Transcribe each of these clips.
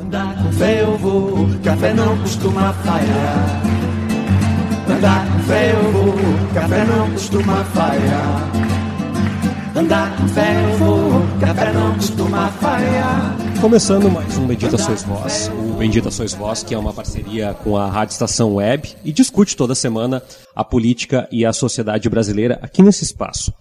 Andar com fé eu vou, café não costuma falhar. Andar com fé eu vou, café não costuma falhar. Andar com fé eu vou, café não costuma falhar. Começando mais um Bendita Sois Vós, o Bendita Sois Vós, que é uma parceria com a Rádio Estação Web e discute toda semana a política e a sociedade brasileira aqui nesse espaço.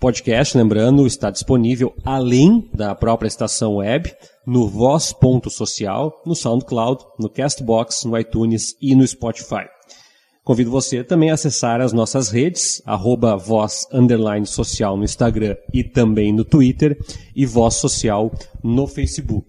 Podcast, lembrando, está disponível além da própria estação web, no Voz.social, no SoundCloud, no Castbox, no iTunes e no Spotify. Convido você também a acessar as nossas redes, arroba voz social no Instagram e também no Twitter e voz social no Facebook.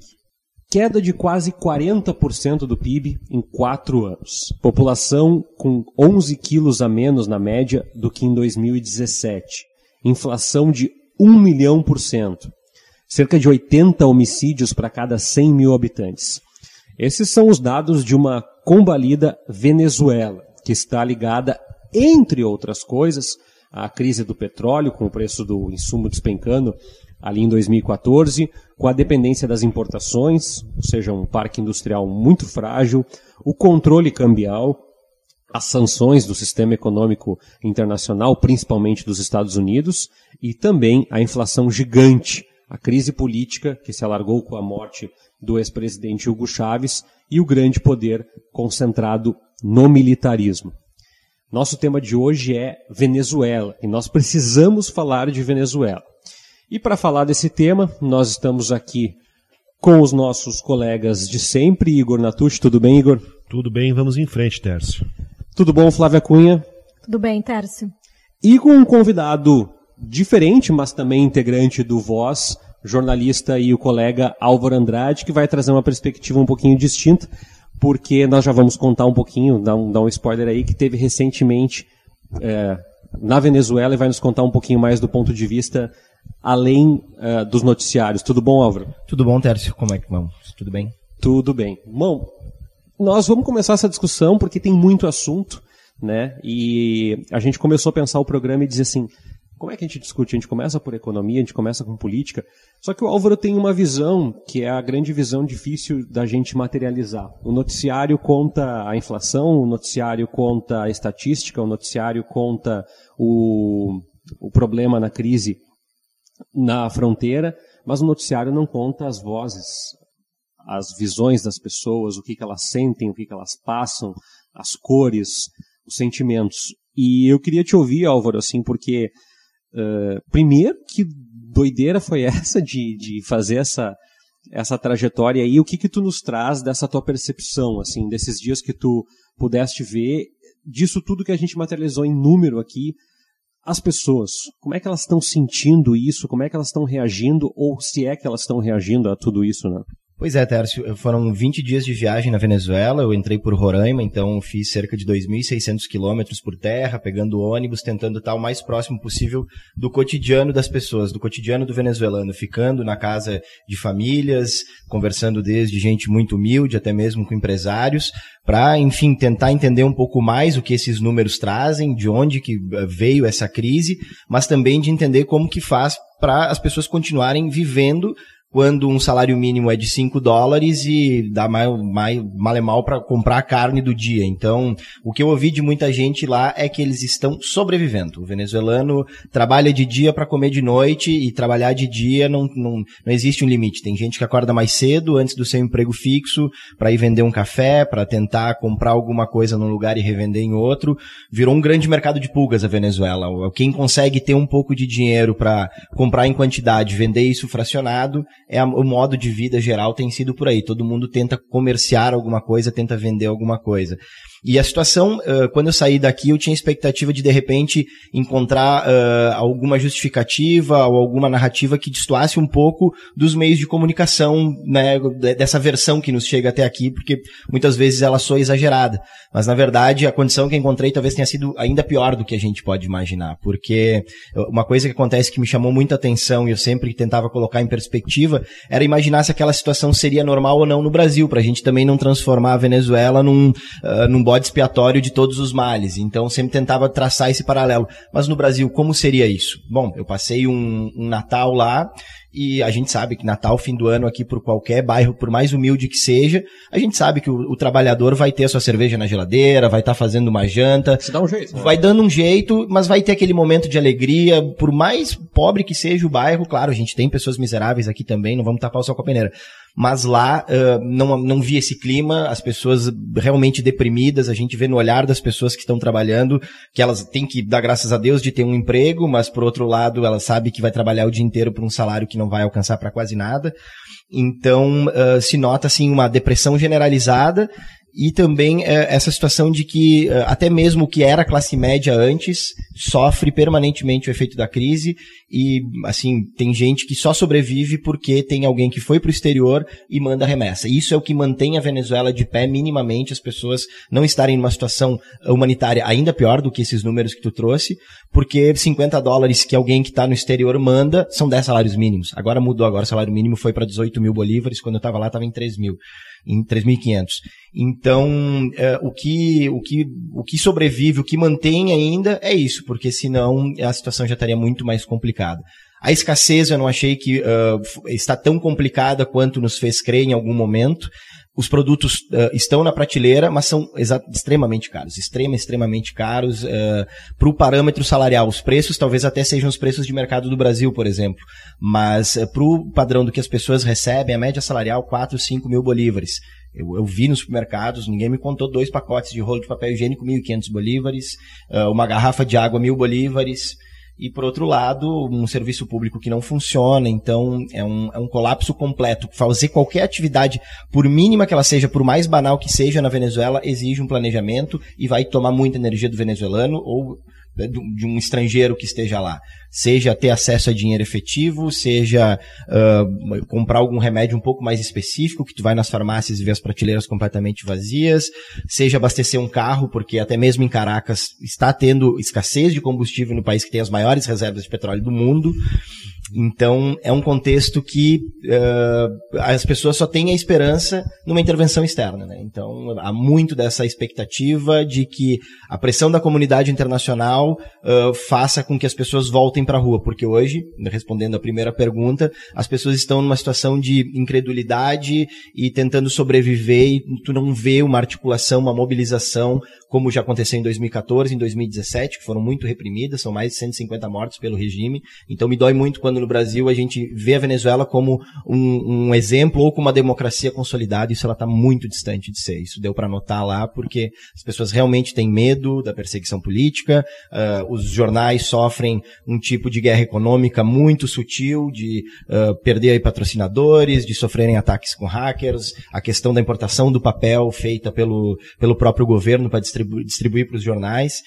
Queda de quase 40% do PIB em quatro anos. População com 11 quilos a menos na média do que em 2017. Inflação de 1 milhão por cento. Cerca de 80 homicídios para cada 100 mil habitantes. Esses são os dados de uma combalida Venezuela que está ligada, entre outras coisas, à crise do petróleo, com o preço do insumo despencando ali em 2014, com a dependência das importações, ou seja, um parque industrial muito frágil, o controle cambial, as sanções do sistema econômico internacional, principalmente dos Estados Unidos, e também a inflação gigante, a crise política que se alargou com a morte do ex-presidente Hugo Chávez e o grande poder concentrado no militarismo. Nosso tema de hoje é Venezuela e nós precisamos falar de Venezuela. E para falar desse tema, nós estamos aqui com os nossos colegas de sempre, Igor Natucci. Tudo bem, Igor? Tudo bem, vamos em frente, Tércio. Tudo bom, Flávia Cunha? Tudo bem, Tércio. E com um convidado diferente, mas também integrante do Voz, jornalista e o colega Álvaro Andrade, que vai trazer uma perspectiva um pouquinho distinta porque nós já vamos contar um pouquinho, dar um, dar um spoiler aí, que teve recentemente é, na Venezuela e vai nos contar um pouquinho mais do ponto de vista além uh, dos noticiários. Tudo bom, Álvaro? Tudo bom, Tércio? Como é que vamos? Tudo bem? Tudo bem. Bom, nós vamos começar essa discussão porque tem muito assunto, né? E a gente começou a pensar o programa e dizer assim, como é que a gente discute? A gente começa por economia, a gente começa com política. Só que o Álvaro tem uma visão que é a grande visão difícil da gente materializar. O noticiário conta a inflação, o noticiário conta a estatística, o noticiário conta o, o problema na crise na fronteira, mas o noticiário não conta as vozes, as visões das pessoas, o que, que elas sentem, o que, que elas passam, as cores, os sentimentos. E eu queria te ouvir, Álvaro, assim, porque Uh, primeiro, que doideira foi essa de, de fazer essa, essa trajetória aí? O que que tu nos traz dessa tua percepção, assim, desses dias que tu pudeste ver, disso tudo que a gente materializou em número aqui, as pessoas, como é que elas estão sentindo isso? Como é que elas estão reagindo? Ou se é que elas estão reagindo a tudo isso, né? Pois é, Tércio, foram 20 dias de viagem na Venezuela, eu entrei por Roraima, então fiz cerca de 2.600 quilômetros por terra, pegando ônibus, tentando estar o mais próximo possível do cotidiano das pessoas, do cotidiano do venezuelano, ficando na casa de famílias, conversando desde gente muito humilde, até mesmo com empresários, para, enfim, tentar entender um pouco mais o que esses números trazem, de onde que eh, veio essa crise, mas também de entender como que faz para as pessoas continuarem vivendo quando um salário mínimo é de 5 dólares e dá mais, mais mal e mal para comprar a carne do dia. Então, o que eu ouvi de muita gente lá é que eles estão sobrevivendo. O venezuelano trabalha de dia para comer de noite e trabalhar de dia não, não, não existe um limite. Tem gente que acorda mais cedo antes do seu emprego fixo para ir vender um café, para tentar comprar alguma coisa num lugar e revender em outro. Virou um grande mercado de pulgas a Venezuela. Quem consegue ter um pouco de dinheiro para comprar em quantidade, vender isso fracionado, é a, o modo de vida geral tem sido por aí. Todo mundo tenta comerciar alguma coisa, tenta vender alguma coisa. E a situação, uh, quando eu saí daqui, eu tinha expectativa de, de repente, encontrar uh, alguma justificativa ou alguma narrativa que destoasse um pouco dos meios de comunicação, né, dessa versão que nos chega até aqui, porque muitas vezes ela soa exagerada. Mas, na verdade, a condição que encontrei talvez tenha sido ainda pior do que a gente pode imaginar, porque uma coisa que acontece que me chamou muita atenção e eu sempre tentava colocar em perspectiva era imaginar se aquela situação seria normal ou não no Brasil, para a gente também não transformar a Venezuela num, uh, num bode expiatório de todos os males. Então sempre tentava traçar esse paralelo. Mas no Brasil, como seria isso? Bom, eu passei um, um Natal lá e a gente sabe que Natal, fim do ano aqui, por qualquer bairro, por mais humilde que seja, a gente sabe que o, o trabalhador vai ter a sua cerveja na geladeira, vai estar tá fazendo uma janta. Se dá um jeito. Né? Vai dando um jeito, mas vai ter aquele momento de alegria, por mais pobre que seja o bairro, claro, a gente tem pessoas miseráveis aqui também, não vamos tapar o sol com a peneira mas lá uh, não, não vi esse clima, as pessoas realmente deprimidas, a gente vê no olhar das pessoas que estão trabalhando que elas têm que dar graças a Deus de ter um emprego, mas por outro lado elas sabem que vai trabalhar o dia inteiro por um salário que não vai alcançar para quase nada. Então uh, se nota assim uma depressão generalizada e também é, essa situação de que é, até mesmo o que era classe média antes sofre permanentemente o efeito da crise e assim tem gente que só sobrevive porque tem alguém que foi para o exterior e manda remessa. Isso é o que mantém a Venezuela de pé minimamente, as pessoas não estarem numa situação humanitária ainda pior do que esses números que tu trouxe, porque 50 dólares que alguém que está no exterior manda são 10 salários mínimos. Agora mudou, agora o salário mínimo foi para 18 mil bolívares, quando eu estava lá estava em 3 mil em 3.500. Então, é, o, que, o, que, o que sobrevive, o que mantém ainda é isso, porque senão a situação já estaria muito mais complicada. A escassez eu não achei que uh, está tão complicada quanto nos fez crer em algum momento. Os produtos uh, estão na prateleira, mas são extremamente caros, extrema, extremamente caros. Uh, Para o parâmetro salarial, os preços talvez até sejam os preços de mercado do Brasil, por exemplo. Mas uh, para o padrão do que as pessoas recebem, a média salarial 4, 5 mil bolívares. Eu, eu, vi nos supermercados, ninguém me contou dois pacotes de rolo de papel higiênico, 1.500 bolívares, uma garrafa de água, mil bolívares e por outro lado, um serviço público que não funciona, então é um, é um colapso completo. Fazer qualquer atividade, por mínima que ela seja, por mais banal que seja na Venezuela, exige um planejamento e vai tomar muita energia do venezuelano ou de um estrangeiro que esteja lá. Seja ter acesso a dinheiro efetivo, seja uh, comprar algum remédio um pouco mais específico, que tu vai nas farmácias e vê as prateleiras completamente vazias, seja abastecer um carro, porque até mesmo em Caracas está tendo escassez de combustível no país que tem as maiores reservas de petróleo do mundo. Então, é um contexto que uh, as pessoas só têm a esperança numa intervenção externa. Né? Então, há muito dessa expectativa de que a pressão da comunidade internacional uh, faça com que as pessoas voltem para a rua, porque hoje, respondendo a primeira pergunta, as pessoas estão numa situação de incredulidade e tentando sobreviver e tu não vê uma articulação, uma mobilização como já aconteceu em 2014, em 2017, que foram muito reprimidas, são mais de 150 mortos pelo regime. Então me dói muito quando no Brasil a gente vê a Venezuela como um, um exemplo ou como uma democracia consolidada, isso ela está muito distante de ser. Isso deu para notar lá, porque as pessoas realmente têm medo da perseguição política, uh, os jornais sofrem um tipo de guerra econômica muito sutil, de uh, perder patrocinadores, de sofrerem ataques com hackers, a questão da importação do papel feita pelo, pelo próprio governo para distribuir para os jornais.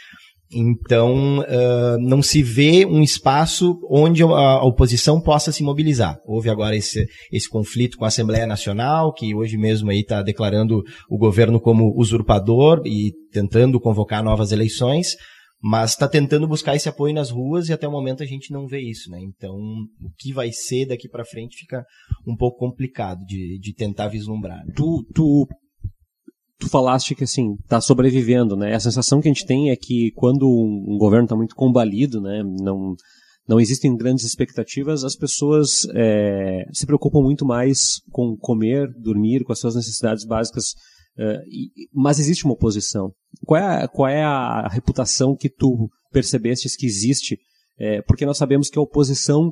Então, uh, não se vê um espaço onde a, oposição possa se mobilizar. Houve agora esse, esse conflito com a Assembleia Nacional, que hoje mesmo aí está declarando o governo como usurpador e tentando convocar novas eleições, mas está tentando buscar esse apoio nas ruas e até o momento a gente não vê isso, né? Então, o que vai ser daqui para frente fica um pouco complicado de, de tentar vislumbrar. Né? Tu, tu tu falaste que assim está sobrevivendo, né? A sensação que a gente tem é que quando um governo está muito combalido, né, não não existem grandes expectativas, as pessoas é, se preocupam muito mais com comer, dormir, com as suas necessidades básicas. É, e, mas existe uma oposição. Qual é, a, qual é a reputação que tu percebestes que existe? É, porque nós sabemos que a oposição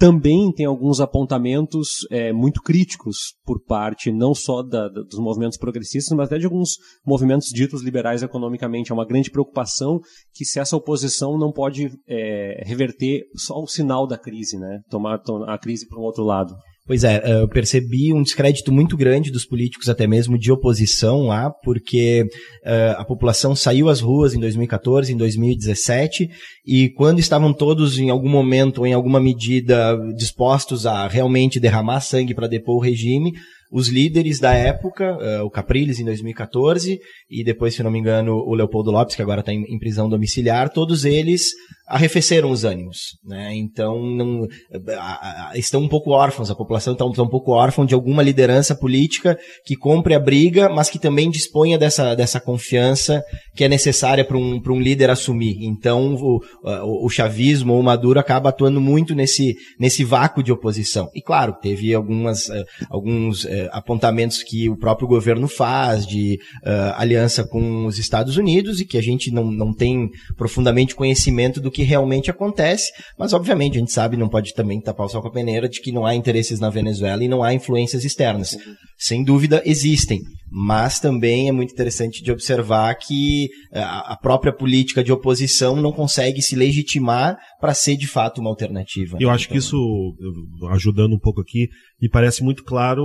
também tem alguns apontamentos é, muito críticos por parte não só da, da, dos movimentos progressistas, mas até de alguns movimentos ditos liberais economicamente. É uma grande preocupação que se essa oposição não pode é, reverter só o sinal da crise, né? tomar a crise para um outro lado. Pois é, eu percebi um descrédito muito grande dos políticos, até mesmo de oposição lá, porque uh, a população saiu às ruas em 2014, em 2017, e quando estavam todos em algum momento ou em alguma medida dispostos a realmente derramar sangue para depor o regime, os líderes da época, uh, o Capriles em 2014 e depois, se não me engano, o Leopoldo Lopes, que agora está em, em, prisão domiciliar, todos eles arrefeceram os ânimos. Né? Então, não, a, a, estão um pouco órfãos, a população está um pouco órfã de alguma liderança política que compre a briga, mas que também disponha dessa, dessa confiança que é necessária para um, um líder assumir. Então, o, o, o chavismo ou o Maduro acaba atuando muito nesse, nesse vácuo de oposição. E claro, teve algumas, uh, alguns uh, apontamentos que o próprio governo faz de uh, aliança com os Estados Unidos e que a gente não, não tem profundamente conhecimento do que realmente acontece, mas obviamente a gente sabe, não pode também tapar o sol com a peneira, de que não há interesses na Venezuela e não há influências externas. Sem dúvida existem, mas também é muito interessante de observar que a própria política de oposição não consegue se legitimar para ser de fato uma alternativa. Eu né? acho então, que isso, ajudando um pouco aqui, me parece muito claro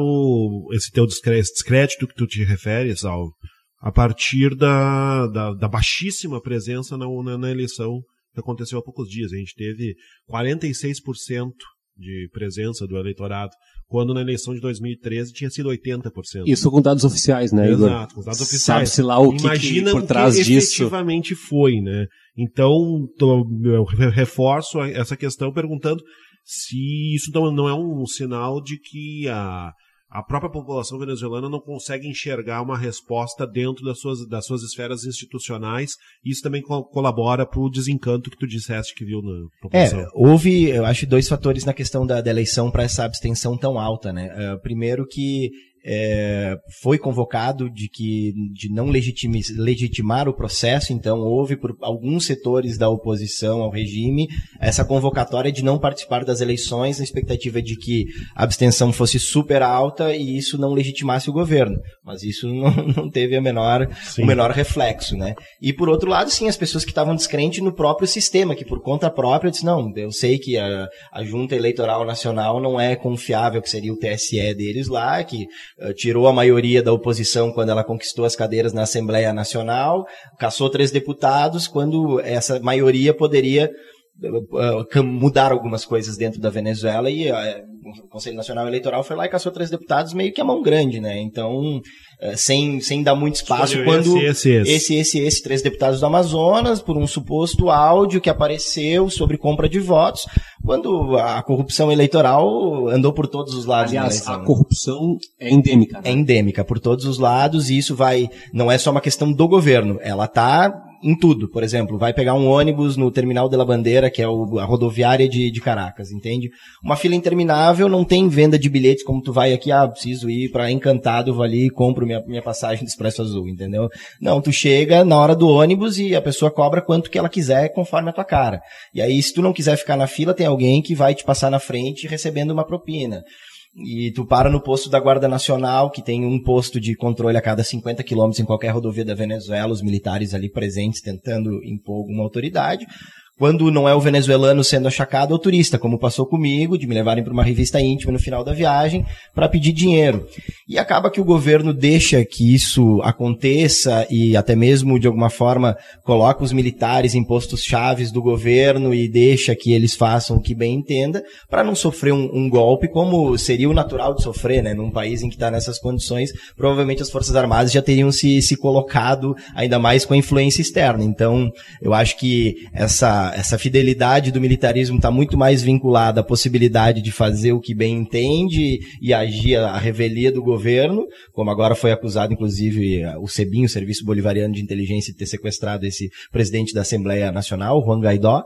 esse teu descrédito que tu te referes ao a partir da, da, da baixíssima presença na, na, na, eleição que aconteceu há poucos dias. A gente teve 46% de presença do eleitorado, quando na eleição de 2013 tinha sido 80%. Isso com dados oficiais, né, Igor? Exato, com dados oficiais. Sabe-se lá o que, Imagina que por trás o que disso. efetivamente foi, né? Então, eu reforço essa questão perguntando se isso não é um sinal de que a, a própria população venezuelana não consegue enxergar uma resposta dentro das suas, das suas esferas institucionais, e isso também co colabora para o desencanto que tu disseste que viu na população. É, houve, eu acho, dois fatores na questão da, da eleição para essa abstenção tão alta, né? Uh, primeiro que é, foi convocado de que de não legitimar o processo, então houve por alguns setores da oposição ao regime essa convocatória de não participar das eleições na expectativa de que a abstenção fosse super alta e isso não legitimasse o governo. Mas isso não, não teve a menor, o menor reflexo, né? E por outro lado, sim, as pessoas que estavam descrentes no próprio sistema, que por conta própria disse, não, eu sei que a, a junta eleitoral nacional não é confiável, que seria o TSE deles lá, que tirou a maioria da oposição quando ela conquistou as cadeiras na Assembleia Nacional, caçou três deputados quando essa maioria poderia uh, mudar algumas coisas dentro da Venezuela e uh, o Conselho Nacional Eleitoral foi lá e caçou três deputados meio que a mão grande, né? Então, uh, sem, sem dar muito espaço Escolheu quando esse esse, esse, esse, esse, três deputados do Amazonas, por um suposto áudio que apareceu sobre compra de votos, quando a corrupção eleitoral andou por todos os lados. Aliás, a corrupção é endêmica. Né? É endêmica por todos os lados e isso vai, não é só uma questão do governo, ela está em tudo. Por exemplo, vai pegar um ônibus no Terminal de la Bandeira, que é o, a rodoviária de, de Caracas, entende? Uma fila interminável, não tem venda de bilhetes como tu vai aqui, ah, preciso ir para Encantado, vou ali e compro minha, minha passagem do Expresso Azul, entendeu? Não, tu chega na hora do ônibus e a pessoa cobra quanto que ela quiser conforme a tua cara. E aí, se tu não quiser ficar na fila, tem alguém que vai te passar na frente recebendo uma propina. E tu para no posto da Guarda Nacional, que tem um posto de controle a cada 50 quilômetros em qualquer rodovia da Venezuela, os militares ali presentes tentando impor alguma autoridade. Quando não é o venezuelano sendo achacado, é o turista, como passou comigo, de me levarem para uma revista íntima no final da viagem para pedir dinheiro. E acaba que o governo deixa que isso aconteça e até mesmo, de alguma forma, coloca os militares em postos chaves do governo e deixa que eles façam o que bem entenda, para não sofrer um, um, golpe, como seria o natural de sofrer, né? Num país em que está nessas condições, provavelmente as Forças Armadas já teriam se, se colocado ainda mais com a influência externa. Então, eu acho que essa essa, fidelidade do militarismo está muito mais vinculada à possibilidade de fazer o que bem entende e agir à revelia do governo, como agora foi acusado, inclusive, o SEBIN, o Serviço Bolivariano de Inteligência, de ter sequestrado esse presidente da Assembleia Nacional, Juan Guaidó.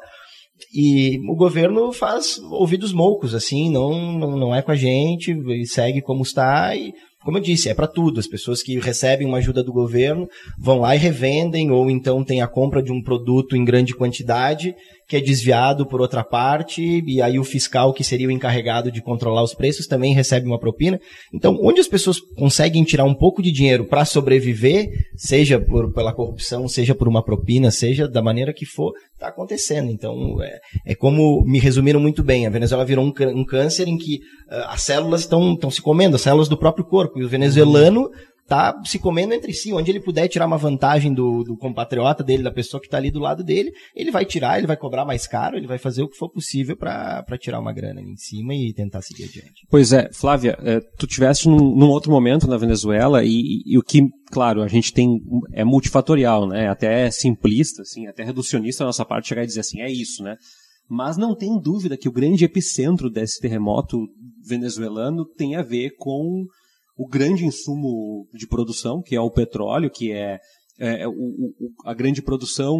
E o governo faz ouvidos moucos, assim, não, não é com a gente, segue como está e como eu disse, é para tudo. As pessoas que recebem uma ajuda do governo vão lá e revendem, ou então tem a compra de um produto em grande quantidade que é desviado por outra parte, e aí o fiscal, que seria o encarregado de controlar os preços, também recebe uma propina. Então, onde as pessoas conseguem tirar um pouco de dinheiro para sobreviver, seja por, pela corrupção, seja por uma propina, seja da maneira que for, está acontecendo. Então, é, é, como me resumiram muito bem: a Venezuela virou um, um câncer em que uh, as células estão se comendo, as células do próprio corpo, e o venezuelano tá se comendo entre si. Onde ele puder tirar uma vantagem do, do compatriota dele, da pessoa que está ali do lado dele, ele vai tirar, ele vai cobrar mais caro, ele vai fazer o que for possível para tirar uma grana ali em cima e tentar seguir adiante. Pois é, Flávia, é, tu tiveste num, num, outro momento na Venezuela e, e, o que, claro, a gente tem é multifatorial, né? Até simplista, assim, até reducionista a nossa parte chegar e dizer assim, é isso, né? Mas não tem dúvida que o grande epicentro desse terremoto venezuelano tem a ver com o grande insumo de produção, que é o petróleo, que é, é o, o, a grande produção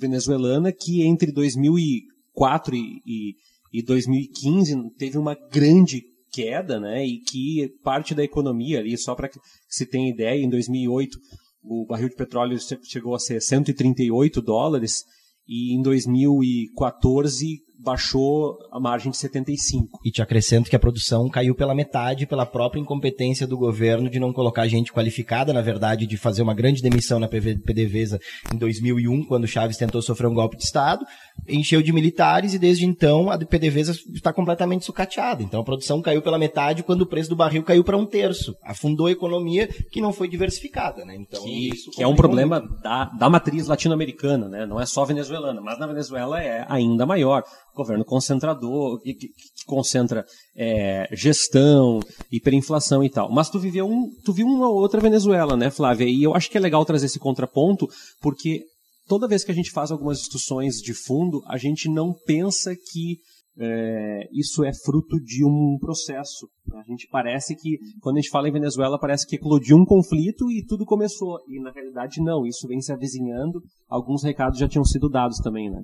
venezuelana, que entre 2004 e, e, e 2015 teve uma grande queda, né, e que parte da economia ali, só para que se tenha ideia, em 2008 o barril de petróleo chegou a ser 138 dólares e em 2014 baixou a margem de 75. E te acrescento que a produção caiu pela metade pela própria incompetência do governo de não colocar gente qualificada, na verdade, de fazer uma grande demissão na PDVSA em 2001, quando Chaves tentou sofrer um golpe de Estado, encheu de militares e desde então a PDVSA está completamente sucateada. Então a produção caiu pela metade quando o preço do barril caiu para um terço. Afundou a economia que não foi diversificada. Né? Então, que, que é um problema da, da matriz latino-americana, né? não é só venezuelana, mas na Venezuela é ainda maior governo concentrador, que, que, que concentra é, gestão, hiperinflação e tal. Mas tu viveu um, tu viu uma outra Venezuela, né, Flávia? E eu acho que é legal trazer esse contraponto, porque toda vez que a gente faz algumas discussões de fundo, a gente não pensa que é, isso é fruto de um processo. A gente parece que, quando a gente fala em Venezuela, parece que eclodiu um conflito e tudo começou. E na realidade não, isso vem se avizinhando. Alguns recados já tinham sido dados também, né?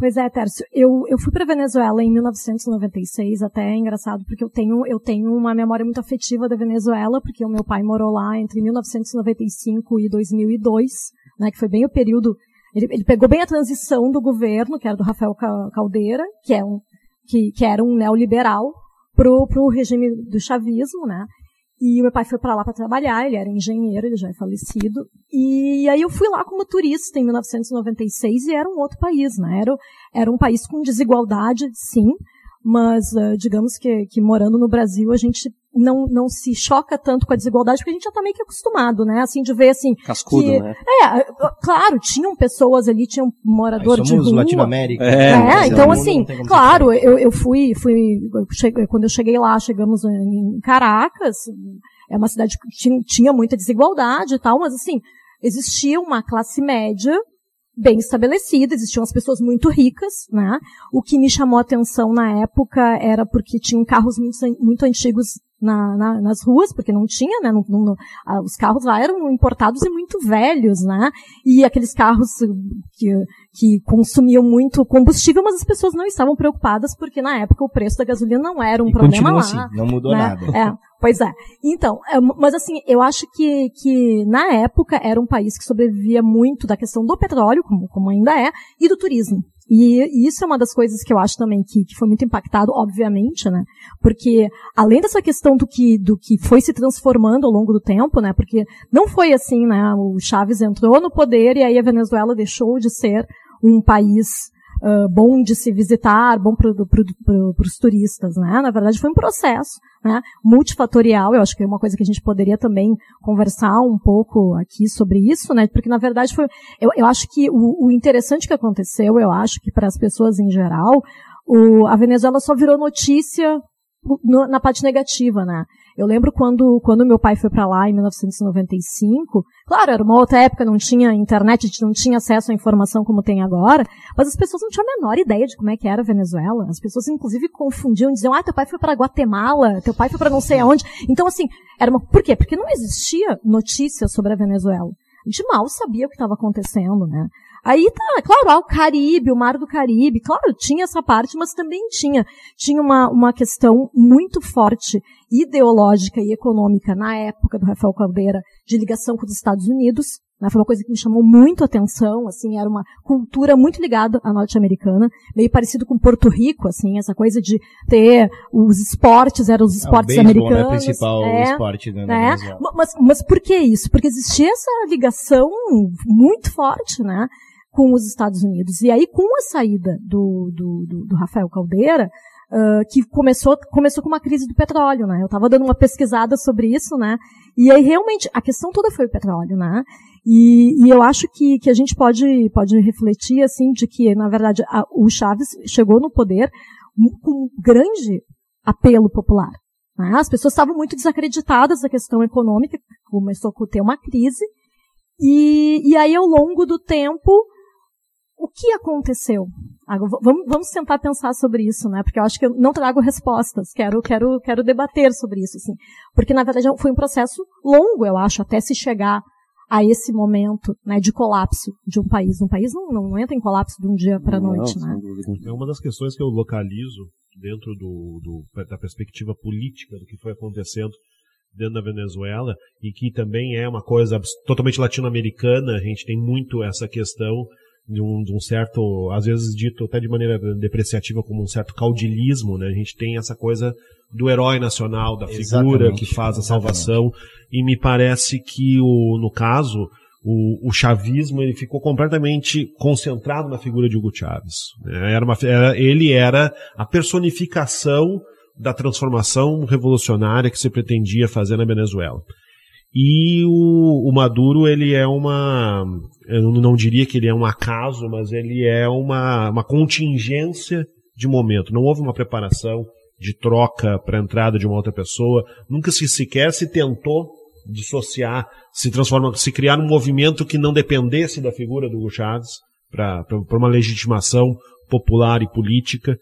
Pois é, Tércio. Eu, eu fui para Venezuela em 1996, até é engraçado, porque eu tenho, eu tenho uma memória muito afetiva da Venezuela, porque o meu pai morou lá entre 1995 e 2002, né, que foi bem o período. Ele, ele pegou bem a transição do governo, que era do Rafael Caldeira, que, é um, que, que era um neoliberal, pro, pro regime do chavismo, né? E o meu pai foi para lá para trabalhar, ele era engenheiro, ele já é falecido. E aí eu fui lá como turista em 1996 e era um outro país, né? Era, era um país com desigualdade, sim, mas uh, digamos que, que morando no Brasil a gente não, não se choca tanto com a desigualdade porque a gente já está meio que acostumado, né? Assim, de ver assim. Cascudo, que, né? É, claro, tinham pessoas ali, tinham um morador de rua. Latinoamérica. É, é então assim, claro, eu, eu fui, fui, eu cheguei, quando eu cheguei lá, chegamos em Caracas, é uma cidade que tinha, tinha muita desigualdade e tal, mas assim, existia uma classe média bem estabelecida, existiam as pessoas muito ricas, né? O que me chamou a atenção na época era porque tinham carros muito, muito antigos na, na, nas ruas, porque não tinha, né? Não, não, os carros lá eram importados e muito velhos, né? E aqueles carros que, que consumiam muito combustível, mas as pessoas não estavam preocupadas porque na época o preço da gasolina não era um e problema lá. Assim, não mudou né? nada. É, pois é. Então, é, mas assim, eu acho que, que na época era um país que sobrevivia muito da questão do petróleo, como, como ainda é, e do turismo. E, isso é uma das coisas que eu acho também que, que foi muito impactado, obviamente, né? Porque além dessa questão do que, do que foi se transformando ao longo do tempo, né? Porque não foi assim, né? O Chaves entrou no poder e aí a Venezuela deixou de ser um país uh, bom de se visitar, bom para pro, os turistas, né? Na verdade, foi um processo, né? Multifatorial. Eu acho que é uma coisa que a gente poderia também conversar um pouco aqui sobre isso, né? Porque na verdade foi, eu, eu acho que o, o interessante que aconteceu, eu acho que para as pessoas em geral, o, a Venezuela só virou notícia no, na parte negativa, né? Eu lembro quando, quando meu pai foi para lá em 1995, claro, era uma outra época, não tinha internet, a gente não tinha acesso à informação como tem agora, mas as pessoas não tinham a menor ideia de como é que era a Venezuela. As pessoas inclusive confundiam, diziam, ah, teu pai foi para Guatemala, teu pai foi para não sei aonde. Então assim, era uma, por quê? Porque não existia notícia sobre a Venezuela. A gente mal sabia o que estava acontecendo, né? Aí tá, claro, ah, o Caribe, o Mar do Caribe, claro, tinha essa parte, mas também tinha, tinha uma, uma questão muito forte ideológica e econômica na época do Rafael Caldeira de ligação com os Estados Unidos, né, foi uma coisa que me chamou muito a atenção, assim, era uma cultura muito ligada à norte-americana, meio parecido com Porto Rico, assim, essa coisa de ter os esportes, eram os é, esportes é, americanos. Né, o principal é, esporte da né? Mas, mas por que isso? Porque existia essa ligação muito forte, né? Com os Estados Unidos. E aí, com a saída do, do, do, do Rafael Caldeira, uh, que começou, começou com uma crise do petróleo, né? Eu estava dando uma pesquisada sobre isso, né? E aí, realmente, a questão toda foi o petróleo, né? E, e eu acho que, que a gente pode, pode refletir, assim, de que, na verdade, a, o Chaves chegou no poder com um grande apelo popular. Né? As pessoas estavam muito desacreditadas da questão econômica, começou a ter uma crise, e, e aí, ao longo do tempo, o que aconteceu? Vamos, vamos tentar pensar sobre isso, né? Porque eu acho que eu não trago respostas. Quero, quero, quero debater sobre isso, assim. Porque, na verdade, foi um processo longo, eu acho, até se chegar a esse momento né, de colapso de um país. Um país não, não entra em colapso de um dia para a noite. Né? É uma das questões que eu localizo dentro do, do, da perspectiva política do que foi acontecendo dentro da Venezuela e que também é uma coisa totalmente latino-americana. A gente tem muito essa questão de um, de um, certo, às vezes dito até de maneira depreciativa como um certo caudilismo, né? A gente tem essa coisa do herói nacional, da figura exatamente, que faz a salvação, exatamente. e me parece que o, no caso, o, o, chavismo ele ficou completamente concentrado na figura de Hugo Chávez. Né? Era uma, era, ele era a personificação da transformação revolucionária que se pretendia fazer na Venezuela. E o, o, Maduro, ele é uma. Eu não diria que ele é um acaso, mas ele é uma, uma contingência de momento. Não houve uma preparação de troca para a entrada de uma outra pessoa. Nunca se sequer se tentou dissociar, se transformar, se criar um movimento que não dependesse da figura do Hugo Chávez para uma legitimação popular e política.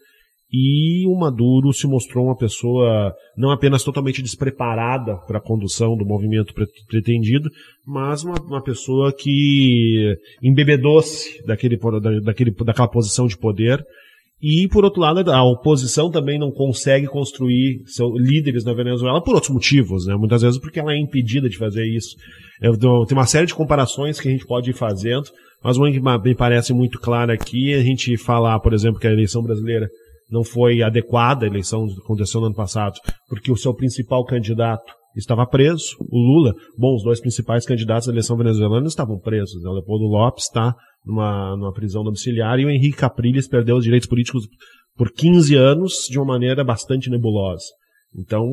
E o Maduro se mostrou uma pessoa não apenas totalmente despreparada para a condução do movimento pretendido, mas uma, uma pessoa que embebedou-se daquele, daquele, daquela posição de poder. E, por outro lado, a oposição também não consegue construir seus líderes na Venezuela por outros motivos, né? Muitas vezes porque ela é impedida de fazer isso. Eu, tem uma série de comparações que a gente pode ir fazendo, mas uma que me parece muito clara aqui é a gente falar, por exemplo, que a eleição brasileira não foi adequada, a eleição que aconteceu no ano passado, porque o seu principal candidato estava preso, o Lula. Bom, os dois principais candidatos da eleição venezuelana estavam presos. Né? O Leopoldo Lopes está numa, numa prisão domiciliar e o Henrique Capriles perdeu os direitos políticos por 15 anos de uma maneira bastante nebulosa. Então,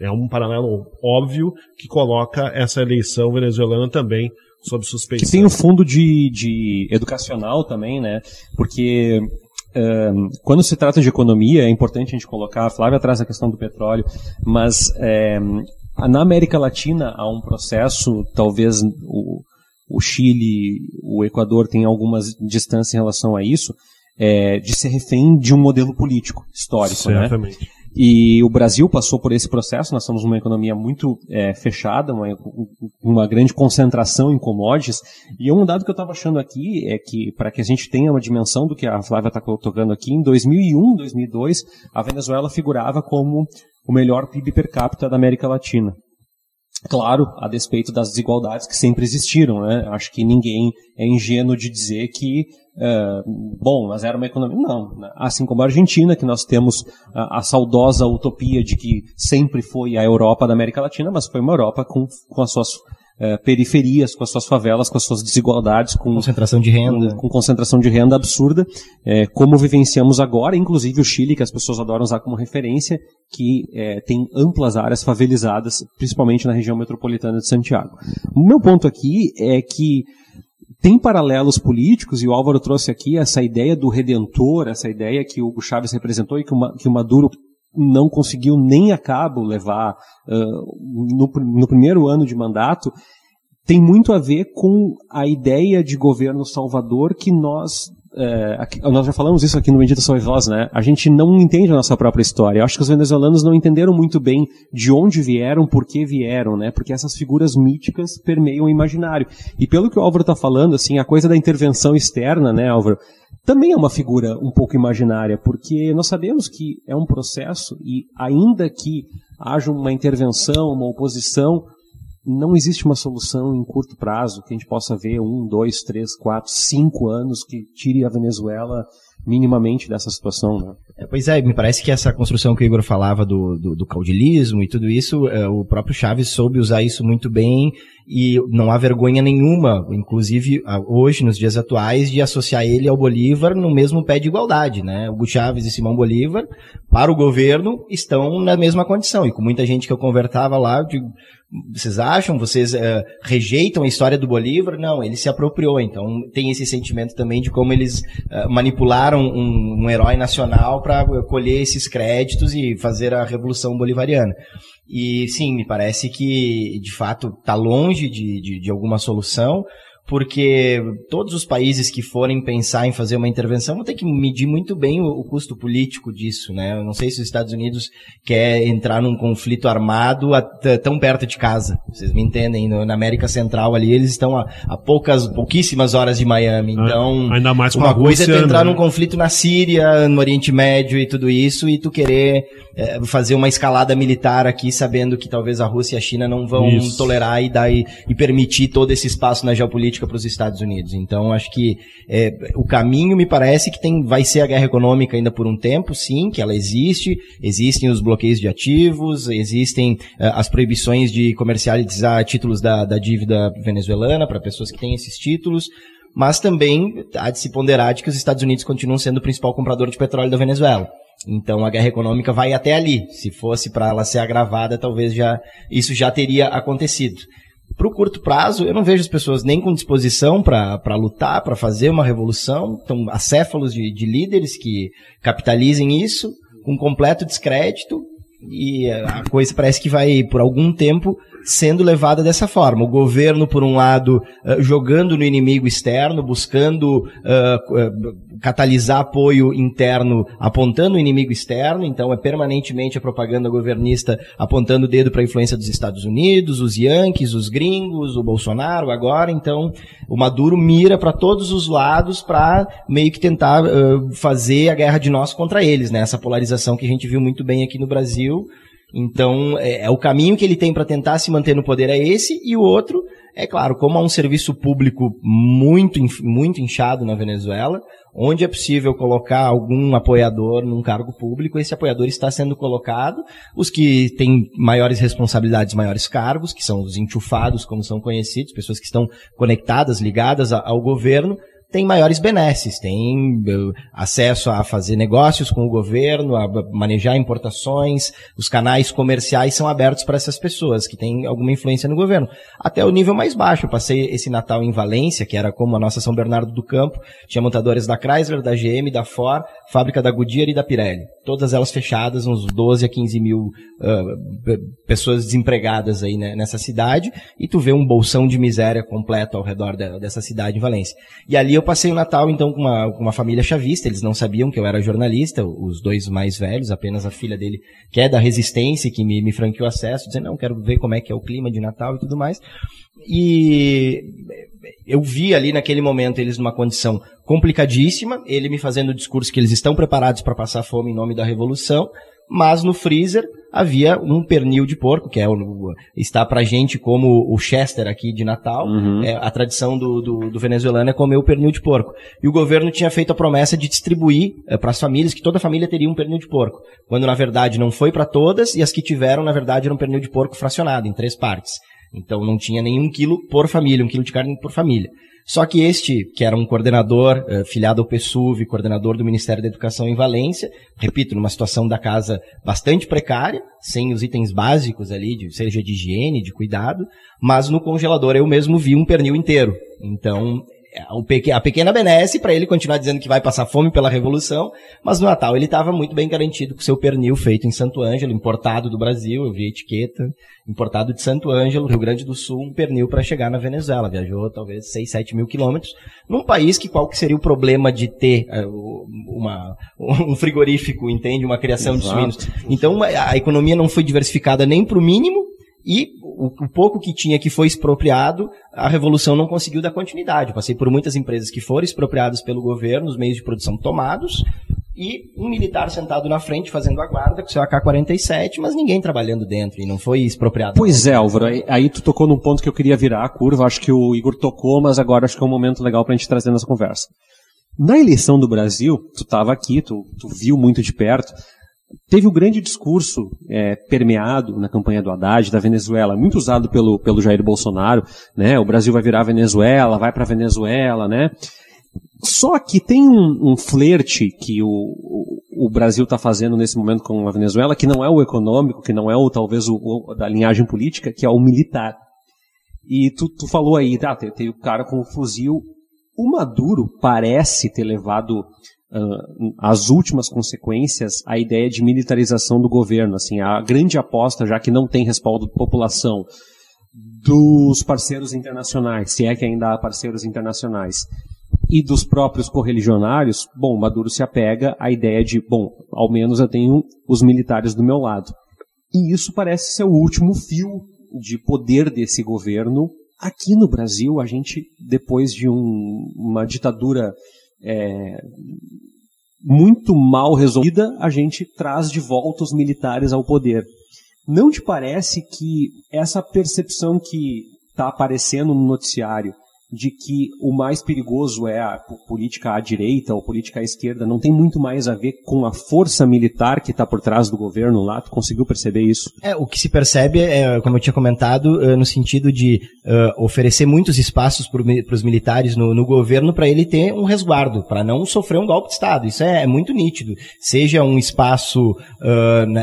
é um paralelo óbvio que coloca essa eleição venezuelana também sob suspeição. Que tem um fundo de, de educacional também, né? Porque quando se trata de economia, é importante a gente colocar, a Flávia traz a questão do petróleo, mas na América Latina há um processo, talvez o, o Chile, o Equador tem algumas distâncias em relação a isso, é, de ser refém de um modelo político histórico. Né? Certamente. Né? E o Brasil passou por esse processo, nós somos uma economia muito é, fechada, uma, uma, grande concentração em commodities. E um dado que eu estava achando aqui é que, para que a gente tenha uma dimensão do que a Flávia está tocando aqui, em 2001, 2002, a Venezuela figurava como o melhor PIB per capita da América Latina. Claro, a despeito das desigualdades que sempre existiram, né? Acho que ninguém é ingênuo de dizer que é, bom, mas era uma economia. Não. Né? Assim como a Argentina, que nós temos a, a, saudosa utopia de que sempre foi a Europa da América Latina, mas foi uma Europa com, com as suas é, periferias, com as suas favelas, com as suas desigualdades, com concentração de renda, com, com concentração de renda absurda, é, como vivenciamos agora, inclusive o Chile, que as pessoas adoram usar como referência, que é, tem amplas áreas favelizadas, principalmente na região metropolitana de Santiago. O meu ponto aqui é que tem paralelos políticos, e o Álvaro trouxe aqui essa ideia do redentor, essa ideia que o Chávez representou e que o, que o Maduro não conseguiu nem a cabo levar uh, no, no primeiro ano de mandato, tem muito a ver com a ideia de governo salvador que nós é, aqui, nós já falamos isso aqui no Bendita Sois Vós, né? A gente não entende a nossa própria história. Eu acho que os venezuelanos não entenderam muito bem de onde vieram, por que vieram, né? Porque essas figuras míticas permeiam o imaginário. E pelo que o Álvaro está falando, assim, a coisa da intervenção externa, né, Álvaro? Também é uma figura um pouco imaginária, porque nós sabemos que é um processo e ainda que haja uma intervenção, uma oposição, não existe uma solução em curto prazo que a gente possa ver um, dois, três, quatro, cinco anos que tire a Venezuela minimamente dessa situação. Né? É, pois é, me parece que essa construção que o Igor falava do, do, do caudilismo e tudo isso, é, o próprio Chaves soube usar isso muito bem e não há vergonha nenhuma, inclusive hoje, nos dias atuais, de associar ele ao Bolívar no mesmo pé de igualdade, né? Hugo Chávez e Simão Bolívar, para o governo, estão na mesma condição, e com muita gente que eu conversava lá, eu digo, vocês acham? Vocês uh, rejeitam a história do Bolívar? Não, ele se apropriou. Então tem esse sentimento também de como eles uh, manipularam um, um, herói nacional para colher esses créditos e fazer a revolução bolivariana. E sim, me parece que de fato está longe de, de, de alguma solução porque todos os países que forem pensar em fazer uma intervenção vão ter que medir muito bem o, o, custo político disso, né? Eu não sei se os Estados Unidos quer entrar num conflito armado a, tão perto de casa. Vocês me entendem? No, na América Central ali eles estão a, a, poucas, pouquíssimas horas de Miami. É, então, ainda mais uma coisa Rússia, é tu entrar né? num conflito na Síria, no Oriente Médio e tudo isso, e tu querer é, fazer uma escalada militar aqui, sabendo que talvez a Rússia e a China não vão Isso. tolerar e, dar, e, e, permitir todo esse espaço na geopolítica para os Estados Unidos. Então, acho que é, o caminho me parece que tem, vai ser a guerra econômica ainda por um tempo, sim, que ela existe. Existem os bloqueios de ativos, existem é, as proibições de comercializar títulos da, da dívida venezuelana para pessoas que têm esses títulos mas também há de se ponderar de que os Estados Unidos continuam sendo o principal comprador de petróleo da Venezuela. Então a guerra econômica vai até ali. Se fosse para ela ser agravada, talvez já isso já teria acontecido. Para o curto prazo, eu não vejo as pessoas nem com disposição para lutar, para fazer uma revolução. Estão acéfalos de, de líderes que capitalizem isso, com completo descrédito, e a coisa parece que vai, por algum tempo, sendo levada dessa forma. O governo, por um lado, uh, jogando no inimigo externo, buscando uh, uh, catalisar apoio interno, apontando o inimigo externo, então é permanentemente a propaganda governista apontando o dedo para a influência dos Estados Unidos, os Yankees, os gringos, o Bolsonaro agora, então o Maduro mira para todos os lados para meio que tentar fazer a guerra de nós contra eles, né? Essa polarização que a gente viu muito bem aqui no Brasil, então, é, é, o caminho que ele tem para tentar se manter no poder é esse, e o outro, é claro, como há um serviço público muito, muito inchado na Venezuela, onde é possível colocar algum apoiador num cargo público, esse apoiador está sendo colocado, os que têm maiores responsabilidades, maiores cargos, que são os enchufados, como são conhecidos, pessoas que estão conectadas, ligadas ao governo, tem maiores benesses, tem uh, acesso a fazer negócios com o governo, a manejar importações, os canais comerciais são abertos para essas pessoas que têm alguma influência no governo. Até o nível mais baixo, eu passei esse Natal em Valência, que era como a nossa São Bernardo do Campo, tinha montadoras da Chrysler, da GM, da Ford, fábrica da Goodyear e da Pirelli. Todas elas fechadas, uns 12 a 15 mil uh, pessoas desempregadas aí né, nessa cidade, e tu vê um bolsão de miséria completo ao redor de, dessa cidade em Valência. E ali eu passei o Natal, então, com uma, com uma família chavista, eles não sabiam que eu era jornalista, os dois mais velhos, apenas a filha dele, que é da Resistência, que me, me franqueou acesso, dizendo, não, quero ver como é que é o clima de Natal e tudo mais. E eu vi ali naquele momento eles numa condição complicadíssima, ele me fazendo o discurso que eles estão preparados para passar fome em nome da revolução, mas no freezer havia um pernil de porco, que é o, está pra gente como o Chester aqui de Natal. Uhum. É, a tradição do, do, do, venezuelano é comer o pernil de porco. E o governo tinha feito a promessa de distribuir é, para as famílias, que toda família teria um pernil de porco. Quando na verdade não foi para todas, e as que tiveram, na verdade, era um pernil de porco fracionado em três partes. Então não tinha nenhum quilo por família, um quilo de carne por família. Só que este, que era um coordenador uh, filiado ao PSUV, coordenador do Ministério da Educação em Valência, repito, numa situação da casa bastante precária, sem os itens básicos ali, de, seja de higiene, de cuidado, mas no congelador eu mesmo vi um pernil inteiro. Então, a pequena benesse para ele continuar dizendo que vai passar fome pela revolução, mas no Natal ele estava muito bem garantido com seu pernil feito em Santo Ângelo, importado do Brasil, eu vi a etiqueta, importado de Santo Ângelo, Rio Grande do Sul, um pernil para chegar na Venezuela. Viajou talvez 6, 7 mil quilômetros, num país que qual que seria o problema de ter uh, uma, um frigorífico, entende? Uma criação Exato. de suínos. Então a economia não foi diversificada nem para o mínimo, e o, o, pouco que tinha que foi expropriado, a revolução não conseguiu dar continuidade. Eu passei por muitas empresas que foram expropriadas pelo governo, os meios de produção tomados, e um militar sentado na frente fazendo a guarda com seu AK-47, mas ninguém trabalhando dentro e não foi expropriado. Pois é, Álvaro, aí, aí, tu tocou num ponto que eu queria virar a curva, acho que o Igor tocou, mas agora acho que é um momento legal para a gente trazer nessa conversa. Na eleição do Brasil, tu estava aqui, tu, tu viu muito de perto, teve o grande discurso é, permeado na campanha do Haddad da Venezuela, muito usado pelo, pelo Jair Bolsonaro, né? O Brasil vai virar Venezuela, vai para Venezuela, né? Só que tem um, um flerte que o, o, o Brasil está fazendo nesse momento com a Venezuela, que não é o econômico, que não é o talvez o, o da linhagem política, que é o militar. E tu, tu falou aí, tá, tem, tem o cara com o fuzil. O Maduro parece ter levado uh, as últimas consequências a ideia de militarização do governo. Assim, a grande aposta, já que não tem respaldo da população, dos parceiros internacionais, se é que ainda há parceiros internacionais, e dos próprios correligionários, bom, Maduro se apega à ideia de, bom, ao menos eu tenho os militares do meu lado. E isso parece ser o último fio de poder desse governo. Aqui no Brasil, a gente, depois de um, uma ditadura é, muito mal resolvida, a gente traz de volta os militares ao poder. Não te parece que essa percepção que está aparecendo no noticiário de que o mais perigoso é a política à direita ou política à esquerda, não tem muito mais a ver com a força militar que está por trás do governo lá? Tu conseguiu perceber isso? É, o que se percebe, é, como eu tinha comentado, é, no sentido de uh, oferecer muitos espaços para os militares no, no governo para ele ter um resguardo, para não sofrer um golpe de Estado. Isso é, é muito nítido. Seja um espaço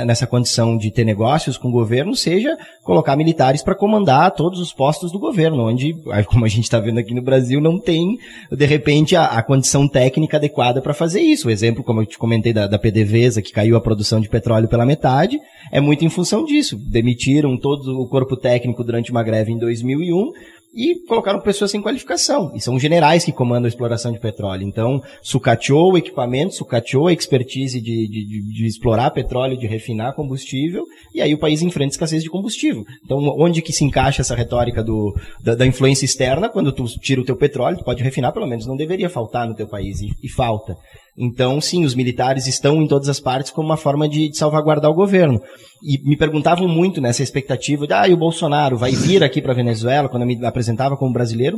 nessa condição de ter negócios com o governo, seja colocar militares para comandar todos os postos do governo, onde, como a gente está vendo aqui no Brasil, não tem, de repente, a, a condição técnica adequada para fazer isso. O exemplo, como eu te comentei, da, da PDVSA, que caiu a produção de petróleo pela metade, é muito em função disso. Demitiram todo o corpo técnico durante uma greve em 2001, e colocaram pessoas sem qualificação. E são generais que comandam a exploração de petróleo. Então, sucateou o equipamento, sucateou a expertise de, de, de, explorar petróleo, de refinar combustível, e aí o país enfrenta escassez de combustível. Então, onde que se encaixa essa retórica do, da, da influência externa? Quando tu tira o teu petróleo, tu pode refinar, pelo menos não deveria faltar no teu país, e, e falta. Então, sim, os militares estão em todas as partes como uma forma de, de, salvaguardar o governo. E me perguntavam muito nessa expectativa de, ah, e o Bolsonaro vai vir aqui para Venezuela, quando eu me apresentava como brasileiro,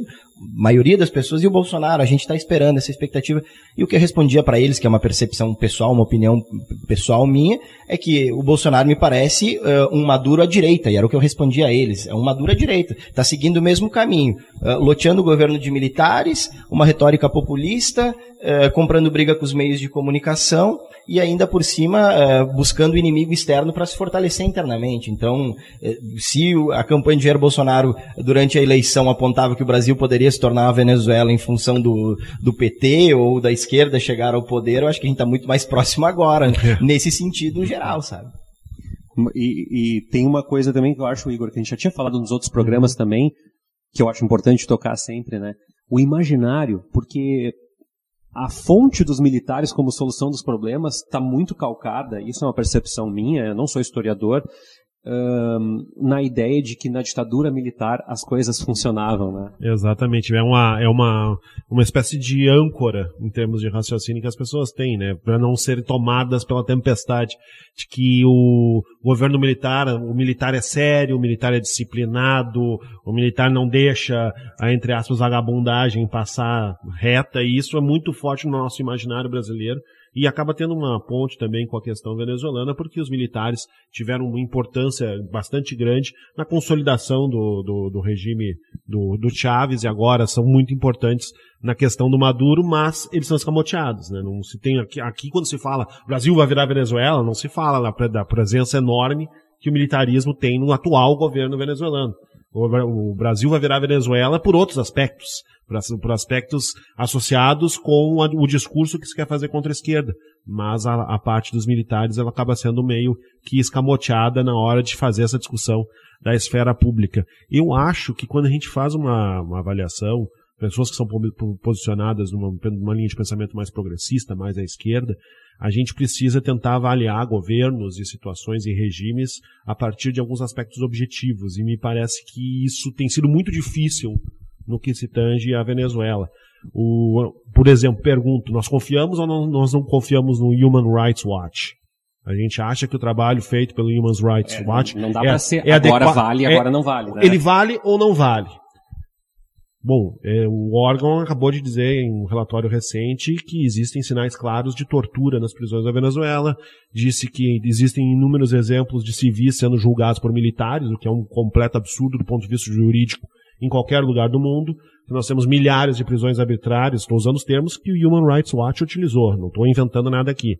maioria das pessoas, e o Bolsonaro, a gente está esperando essa expectativa. E o que eu respondia para eles, que é uma percepção pessoal, uma opinião pessoal minha, é que o Bolsonaro me parece uh, um maduro à direita, e era o que eu respondia a eles, é um maduro à direita, está seguindo o mesmo caminho, uh, loteando o governo de militares, uma retórica populista, uh, comprando briga com os meios de comunicação, e ainda por cima buscando inimigo externo para se fortalecer internamente. Então, se a campanha de Jair Bolsonaro durante a eleição apontava que o Brasil poderia se tornar a Venezuela em função do, do PT ou da esquerda chegar ao poder, eu acho que a gente está muito mais próximo agora, é. nesse sentido geral, sabe? E, e, tem uma coisa também que eu acho, Igor, que a gente já tinha falado nos outros programas também, que eu acho importante tocar sempre, né? O imaginário, porque a fonte dos militares como solução dos problemas está muito calcada, isso é uma percepção minha, eu não sou historiador, um, na ideia de que na ditadura militar as coisas funcionavam, né? Exatamente, é uma, é uma, uma espécie de âncora em termos de raciocínio que as pessoas têm, né? Para não serem tomadas pela tempestade de que o governo militar, o militar é sério, o militar é disciplinado, o militar não deixa entre aspas, vagabundagem passar reta, e isso é muito forte no nosso imaginário brasileiro e acaba tendo uma ponte também com a questão venezuelana, porque os militares tiveram uma importância bastante grande na consolidação do, do, do regime do, do Chávez e agora são muito importantes na questão do Maduro, mas eles são escamoteados, né? Não se tem aqui, aqui quando se fala Brasil vai virar Venezuela, não se fala da presença enorme que o militarismo tem no atual governo venezuelano. O Brasil vai virar Venezuela por outros aspectos, por aspectos associados com o discurso que se quer fazer contra a esquerda. Mas a, a parte dos militares ela acaba sendo meio que escamoteada na hora de fazer essa discussão da esfera pública. Eu acho que quando a gente faz uma, uma avaliação, pessoas que são posicionadas numa, numa linha de pensamento mais progressista, mais à esquerda, a gente precisa tentar avaliar governos e situações e regimes a partir de alguns aspectos objetivos. E me parece que isso tem sido muito difícil no que se tange à Venezuela. O, por exemplo, pergunto, nós confiamos ou não, nós não confiamos no Human Rights Watch? A gente acha que o trabalho feito pelo Human Rights é, Watch não, dá é, para ser é agora vale, agora é, não vale. Né? Ele vale ou não vale? Bom, é, o órgão acabou de dizer em um relatório recente que existem sinais claros de tortura nas prisões da Venezuela. Disse que existem inúmeros exemplos de civis sendo julgados por militares, o que é um completo absurdo do ponto de vista jurídico em qualquer lugar do mundo. Nós temos milhares de prisões arbitrárias, estou usando os termos que o Human Rights Watch utilizou, não estou inventando nada aqui.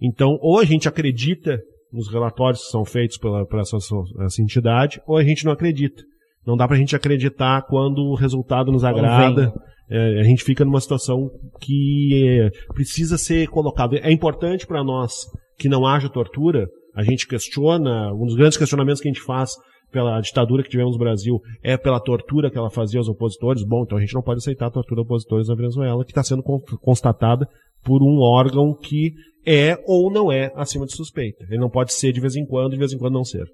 Então, ou a gente acredita nos relatórios que são feitos pela, por essa, essa entidade, ou a gente não acredita. Não dá pra gente acreditar quando o resultado nos agrada. É, a gente fica numa situação que é, precisa ser colocado. É importante para nós que não haja tortura. A gente questiona, um dos grandes questionamentos que a gente faz pela ditadura que tivemos no Brasil é pela tortura que ela fazia aos opositores. Bom, então a gente não pode aceitar a tortura aos opositores na Venezuela, que está sendo constatada por um órgão que é ou não é acima de suspeita. Ele não pode ser de vez em quando, de vez em quando não ser.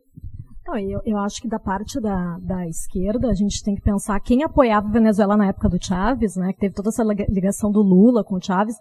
Eu, eu acho que da parte da, da esquerda, a gente tem que pensar quem apoiava a Venezuela na época do Chávez, né, que teve toda essa ligação do Lula com o Chávez.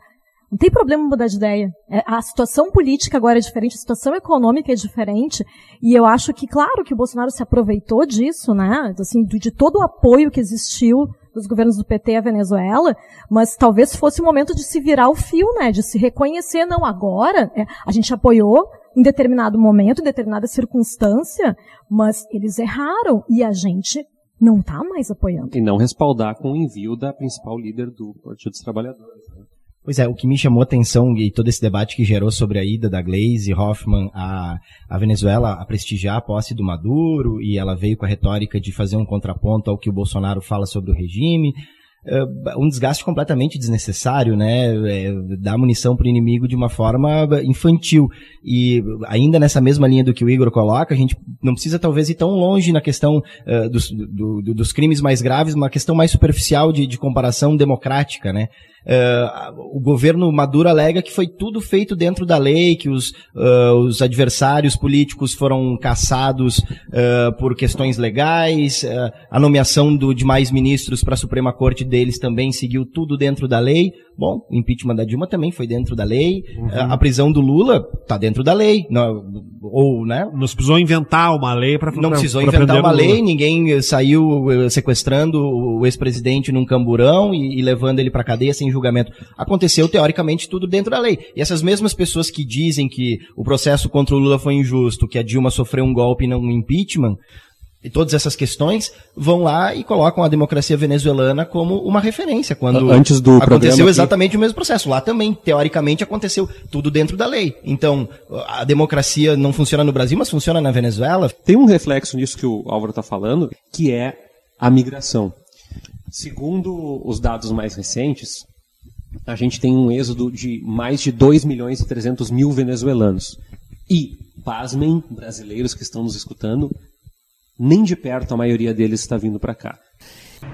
Não tem problema mudar de ideia. É, a situação política agora é diferente, a situação econômica é diferente, e eu acho que, claro, que o Bolsonaro se aproveitou disso, né, assim, de todo o apoio que existiu dos governos do PT à Venezuela, mas talvez fosse o momento de se virar o fio, né, de se reconhecer, não, agora, é, a gente apoiou, em determinado momento, em determinada circunstância, mas eles erraram e a gente não está mais apoiando. E não respaldar com o envio da principal líder do Partido dos Trabalhadores. Né? Pois é, o que me chamou a atenção e todo esse debate que gerou sobre a ida da Glaze Hoffman à, à Venezuela a prestigiar a posse do Maduro, e ela veio com a retórica de fazer um contraponto ao que o Bolsonaro fala sobre o regime, um desgaste completamente desnecessário, né? É, dar munição para o inimigo de uma forma infantil. E ainda nessa mesma linha do que o Igor coloca, a gente não precisa talvez ir tão longe na questão uh, dos, do, do, dos crimes mais graves, uma questão mais superficial de, de comparação democrática, né? Uh, o governo Maduro alega que foi tudo feito dentro da lei, que os, uh, os adversários políticos foram caçados uh, por questões legais, a nomeação do, de mais ministros para a Suprema Corte deles também seguiu tudo dentro da lei. Bom, o impeachment da Dilma também foi dentro da lei. Uhum. A prisão do Lula está dentro da lei. Não, ou, né? Não precisou inventar uma lei para Não precisou pra inventar uma lei. Ninguém saiu sequestrando o ex-presidente num camburão e, e levando ele para cadeia sem julgamento. Aconteceu, teoricamente, tudo dentro da lei. E essas mesmas pessoas que dizem que o processo contra o Lula foi injusto, que a Dilma sofreu um golpe e não um impeachment, e todas essas questões vão lá e colocam a democracia venezuelana como uma referência. Quando Antes do aconteceu exatamente o mesmo processo. Lá também, teoricamente, aconteceu tudo dentro da lei. Então, a democracia não funciona no Brasil, mas funciona na Venezuela. Tem um reflexo nisso que o Álvaro está falando, que é a migração. Segundo os dados mais recentes, a gente tem um êxodo de mais de 2 milhões e 300 mil venezuelanos. E, pasmem, brasileiros que estão nos escutando, nem de perto a maioria deles está vindo para cá.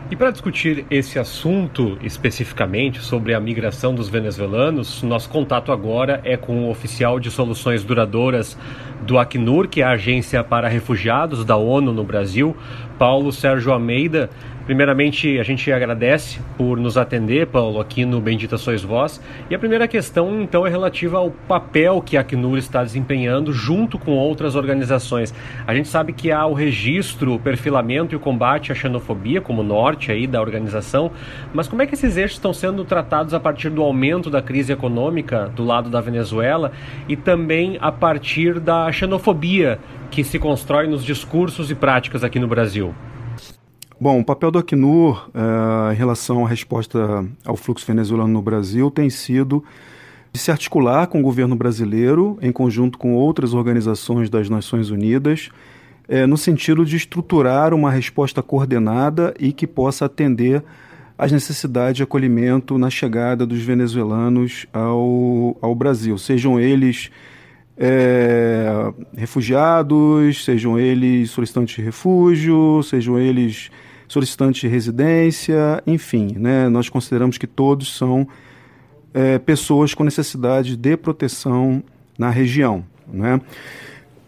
E para discutir esse assunto especificamente sobre a migração dos venezuelanos, nosso contato agora é com o oficial de soluções duradouras do Acnur, que é a agência para refugiados da ONU no Brasil, Paulo Sérgio Almeida. Primeiramente, a gente agradece por nos atender, Paulo, aqui no Bendita Sois Vós. E a primeira questão, então, é relativa ao papel que a Acnur está desempenhando junto com outras organizações. A gente sabe que há o registro, o perfilamento e o combate à xenofobia como norte aí da organização, mas como é que esses eixos estão sendo tratados a partir do aumento da crise econômica do lado da Venezuela e também a partir da xenofobia que se constrói nos discursos e práticas aqui no Brasil? Bom, o papel do Acnur uh, em relação à resposta ao fluxo venezuelano no Brasil tem sido de se articular com o governo brasileiro, em conjunto com outras organizações das Nações Unidas, eh, no sentido de estruturar uma resposta coordenada e que possa atender às necessidades de acolhimento na chegada dos venezuelanos ao, ao Brasil, sejam eles é, refugiados, sejam eles solicitantes de refúgio, sejam eles solicitantes de residência, enfim, né, nós consideramos que todos são é, pessoas com necessidade de proteção na região. Né?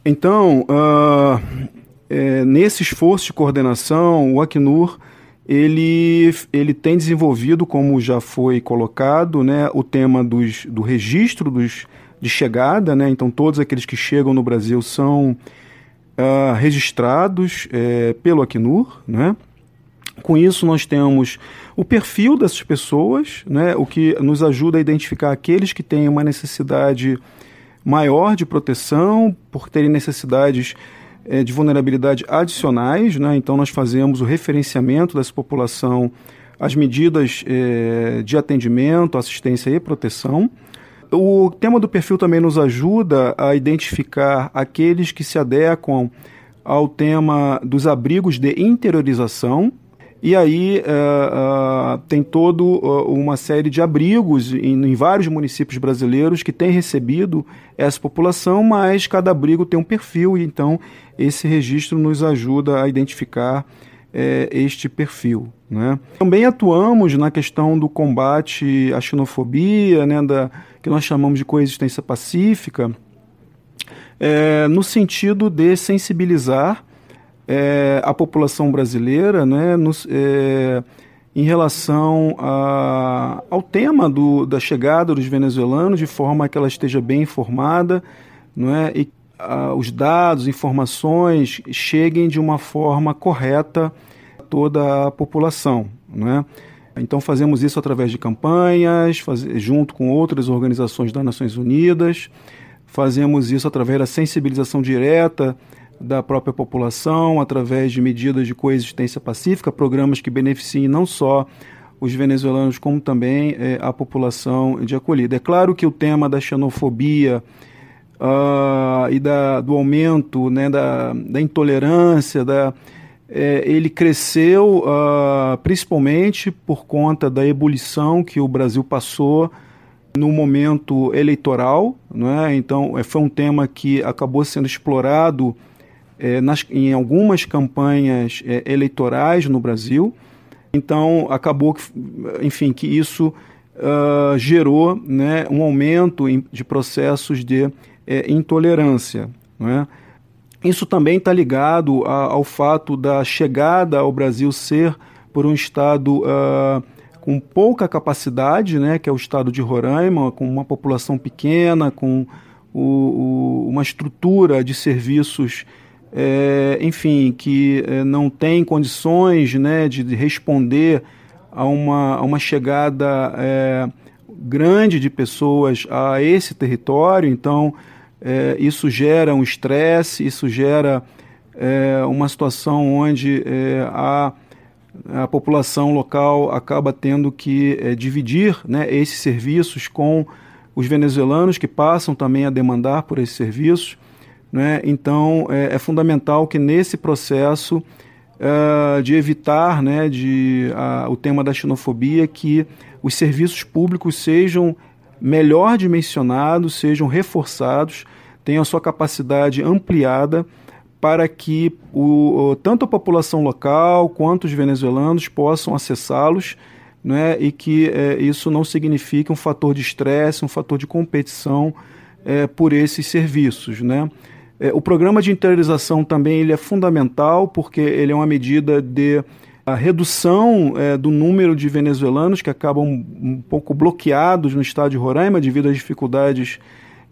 Então, uh, é, nesse esforço de coordenação, o Acnur ele, ele tem desenvolvido, como já foi colocado, né, o tema dos, do registro dos, de chegada, né, então todos aqueles que chegam no Brasil são uh, registrados é, pelo Acnur, né, Com isso, nós temos o perfil dessas pessoas, né, o que nos ajuda a identificar aqueles que têm uma necessidade maior de proteção, por terem necessidades é, de vulnerabilidade adicionais. Né, então, nós fazemos o referenciamento dessa população, as medidas é, de atendimento, assistência e proteção. O tema do perfil também nos ajuda a identificar aqueles que se adequam ao tema dos abrigos de interiorização, e aí uh, uh, tem toda uh, uma série de abrigos em, em, vários municípios brasileiros que têm recebido essa população, mas cada abrigo tem um perfil, e então esse registro nos ajuda a identificar eh, este perfil. Né? Também atuamos na questão do combate à xenofobia, né, da, que nós chamamos de coexistência pacífica, eh, no sentido de sensibilizar é, a população brasileira né, nos, é, em relação a, ao tema do, da chegada dos venezuelanos, de forma que ela esteja bem informada não é, e a, os dados, informações cheguem de uma forma correta a toda a população. Não é? Então fazemos isso através de campanhas, faz, junto com outras organizações das Nações Unidas, fazemos isso através da sensibilização direta da própria população através de medidas de coexistência pacífica, programas que beneficiem não só os venezuelanos, como também é, a população de acolhida. É claro que o tema da xenofobia uh, e da, do aumento né, da, da intolerância, da, é, ele cresceu uh, principalmente por conta da ebulição que o Brasil passou no momento eleitoral. Né? Então, é, foi um tema que acabou sendo explorado é, nas, em algumas campanhas é, eleitorais no Brasil. Então, acabou, que, enfim, que isso uh, gerou né, um aumento de processos de é, intolerância. É? Isso também está ligado a, ao fato da chegada ao Brasil ser por um Estado uh, com pouca capacidade, né, que é o Estado de Roraima, com uma população pequena, com o, o, uma estrutura de serviços é, enfim, que é, não tem condições né, de, de responder a uma, a uma chegada é, grande de pessoas a esse território, então é, isso gera um estresse, isso gera é, uma situação onde é, a, a população local acaba tendo que dividir né, esses serviços com os venezuelanos que passam também a demandar por esses serviços. Né? Então, é, é, fundamental que nesse processo uh, de evitar né, de, uh, o tema da xenofobia, que os serviços públicos sejam melhor dimensionados, sejam reforçados, tenham a sua capacidade ampliada para que o, tanto a população local quanto os venezuelanos possam acessá-los né, e que é, isso não signifique um fator de estresse, um fator de competição é, por esses serviços. Né? É, o programa de interiorização também ele é fundamental porque ele é uma medida de a redução é, do número de venezuelanos que acabam um pouco bloqueados no estado de Roraima devido às dificuldades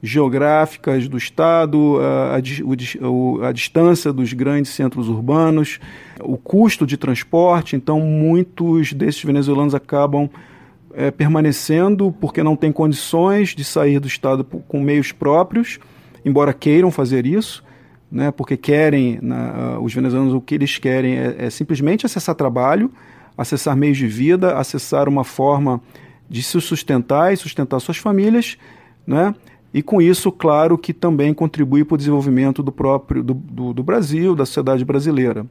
geográficas do estado, a, a, a, distância dos grandes centros urbanos, o custo de transporte. Então, muitos desses venezuelanos acabam é, permanecendo porque não têm condições de sair do estado com meios próprios embora queiram fazer isso, né, porque querem, na, uh, os venezuelanos, o que eles querem é, é, simplesmente acessar trabalho, acessar meios de vida, acessar uma forma de se sustentar e sustentar suas famílias, né, e com isso, claro, que também contribui para o desenvolvimento do próprio do, do, do Brasil, da sociedade brasileira.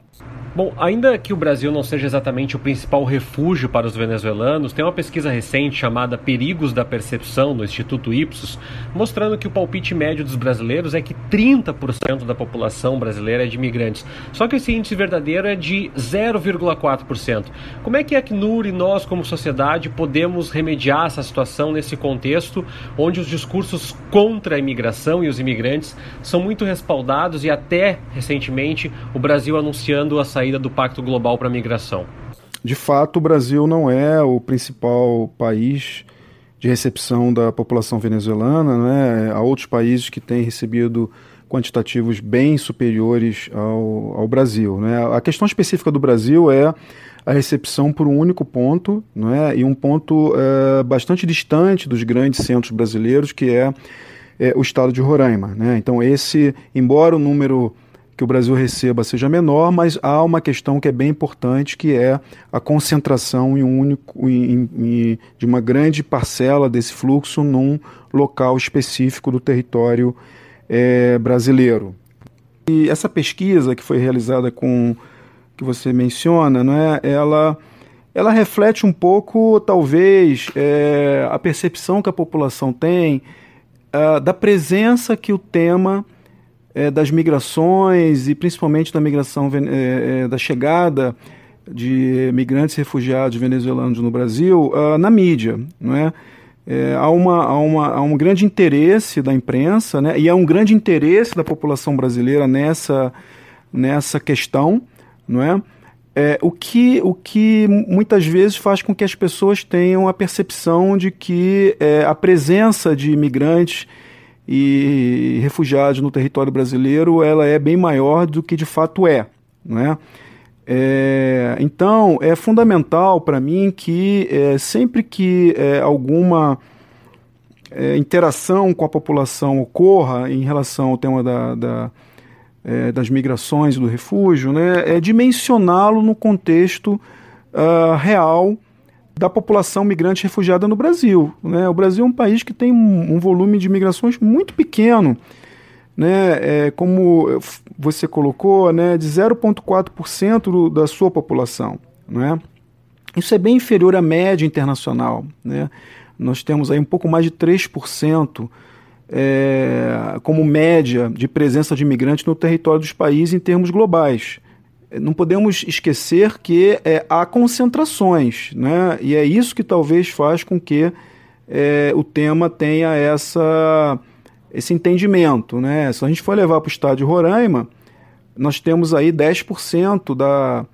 Bom, ainda que o Brasil não seja exatamente o principal refúgio para os venezuelanos, tem uma pesquisa recente chamada Perigos da Percepção, do Instituto Ipsos, mostrando que o palpite médio dos brasileiros é que 30% da população brasileira é de imigrantes. Só que esse índice verdadeiro é de 0,4%. Como é que a Acnur e nós, como sociedade, podemos remediar essa situação nesse contexto onde os discursos contra a imigração e os imigrantes são muito respaldados e até recentemente o Brasil anunciando a saída saída do Pacto Global para a Migração? De fato, o Brasil não é o principal país de recepção da população venezuelana, né? há outros países que têm recebido quantitativos bem superiores ao, ao Brasil. Né? A questão específica do Brasil é a recepção por um único ponto, não é? e um ponto é, bastante distante dos grandes centros brasileiros, que é, é o estado de Roraima. Né? Então, esse, embora o número que o Brasil receba seja menor, mas há uma questão que é bem importante, que é a concentração em um único, em, em, de uma grande parcela desse fluxo num local específico do território é, brasileiro. E essa pesquisa que foi realizada com que você menciona, não é, ela, ela reflete um pouco, talvez, é, a percepção que a população tem uh, da presença que o tema é, das migrações e principalmente da migração é, da chegada de migrantes e refugiados venezuelanos no Brasil uh, na mídia, não é? É, há, uma, há, uma, há um grande interesse da imprensa né, e há um grande interesse da população brasileira nessa, nessa questão, não é? É, o, que, o que muitas vezes faz com que as pessoas tenham a percepção de que é, a presença de imigrantes e refugiados no território brasileiro ela é bem maior do que de fato é. Não é? É, então, é fundamental para mim que é, sempre que é, alguma é, interação com a população ocorra em relação ao tema da, da é, das migrações e do refúgio, né, é dimensioná-lo no contexto uh, real da população migrante refugiada no Brasil. Né? O Brasil é um país que tem um, um volume de migrações muito pequeno né, é, como você colocou, né, de 0,4% da sua população. Né? Isso é bem inferior à média internacional. Né? Nós temos aí um pouco mais de 3% é, como média de presença de imigrantes no território dos países em termos globais. Não podemos esquecer que é, há concentrações, né? e é isso que talvez faz com que é, o tema tenha essa esse entendimento. Né? Se a gente for levar para o estádio Roraima, nós temos aí 10% da.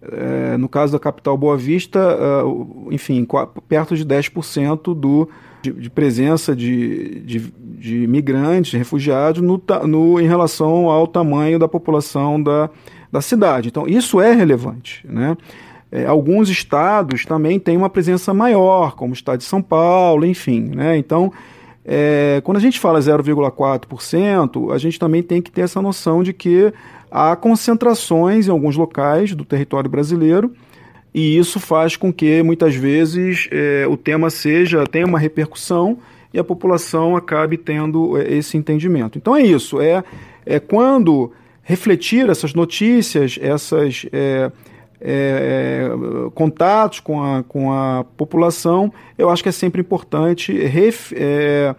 É, no caso da capital Boa Vista, uh, enfim, perto de 10% do, de, de, presença de, de, de migrantes, refugiados, no, no, em relação ao tamanho da população da, da cidade. Então, isso é relevante. Né? É, alguns estados também têm uma presença maior, como o estado de São Paulo, enfim. Né? Então, é, quando a gente fala 0,4%, a gente também tem que ter essa noção de que há concentrações em alguns locais do território brasileiro e isso faz com que muitas vezes é, o tema seja tenha uma repercussão e a população acabe tendo é, esse entendimento. Então é isso, é, é quando refletir essas notícias, essas é, é, é, contatos com a, com a população, eu acho que é sempre importante ref, é,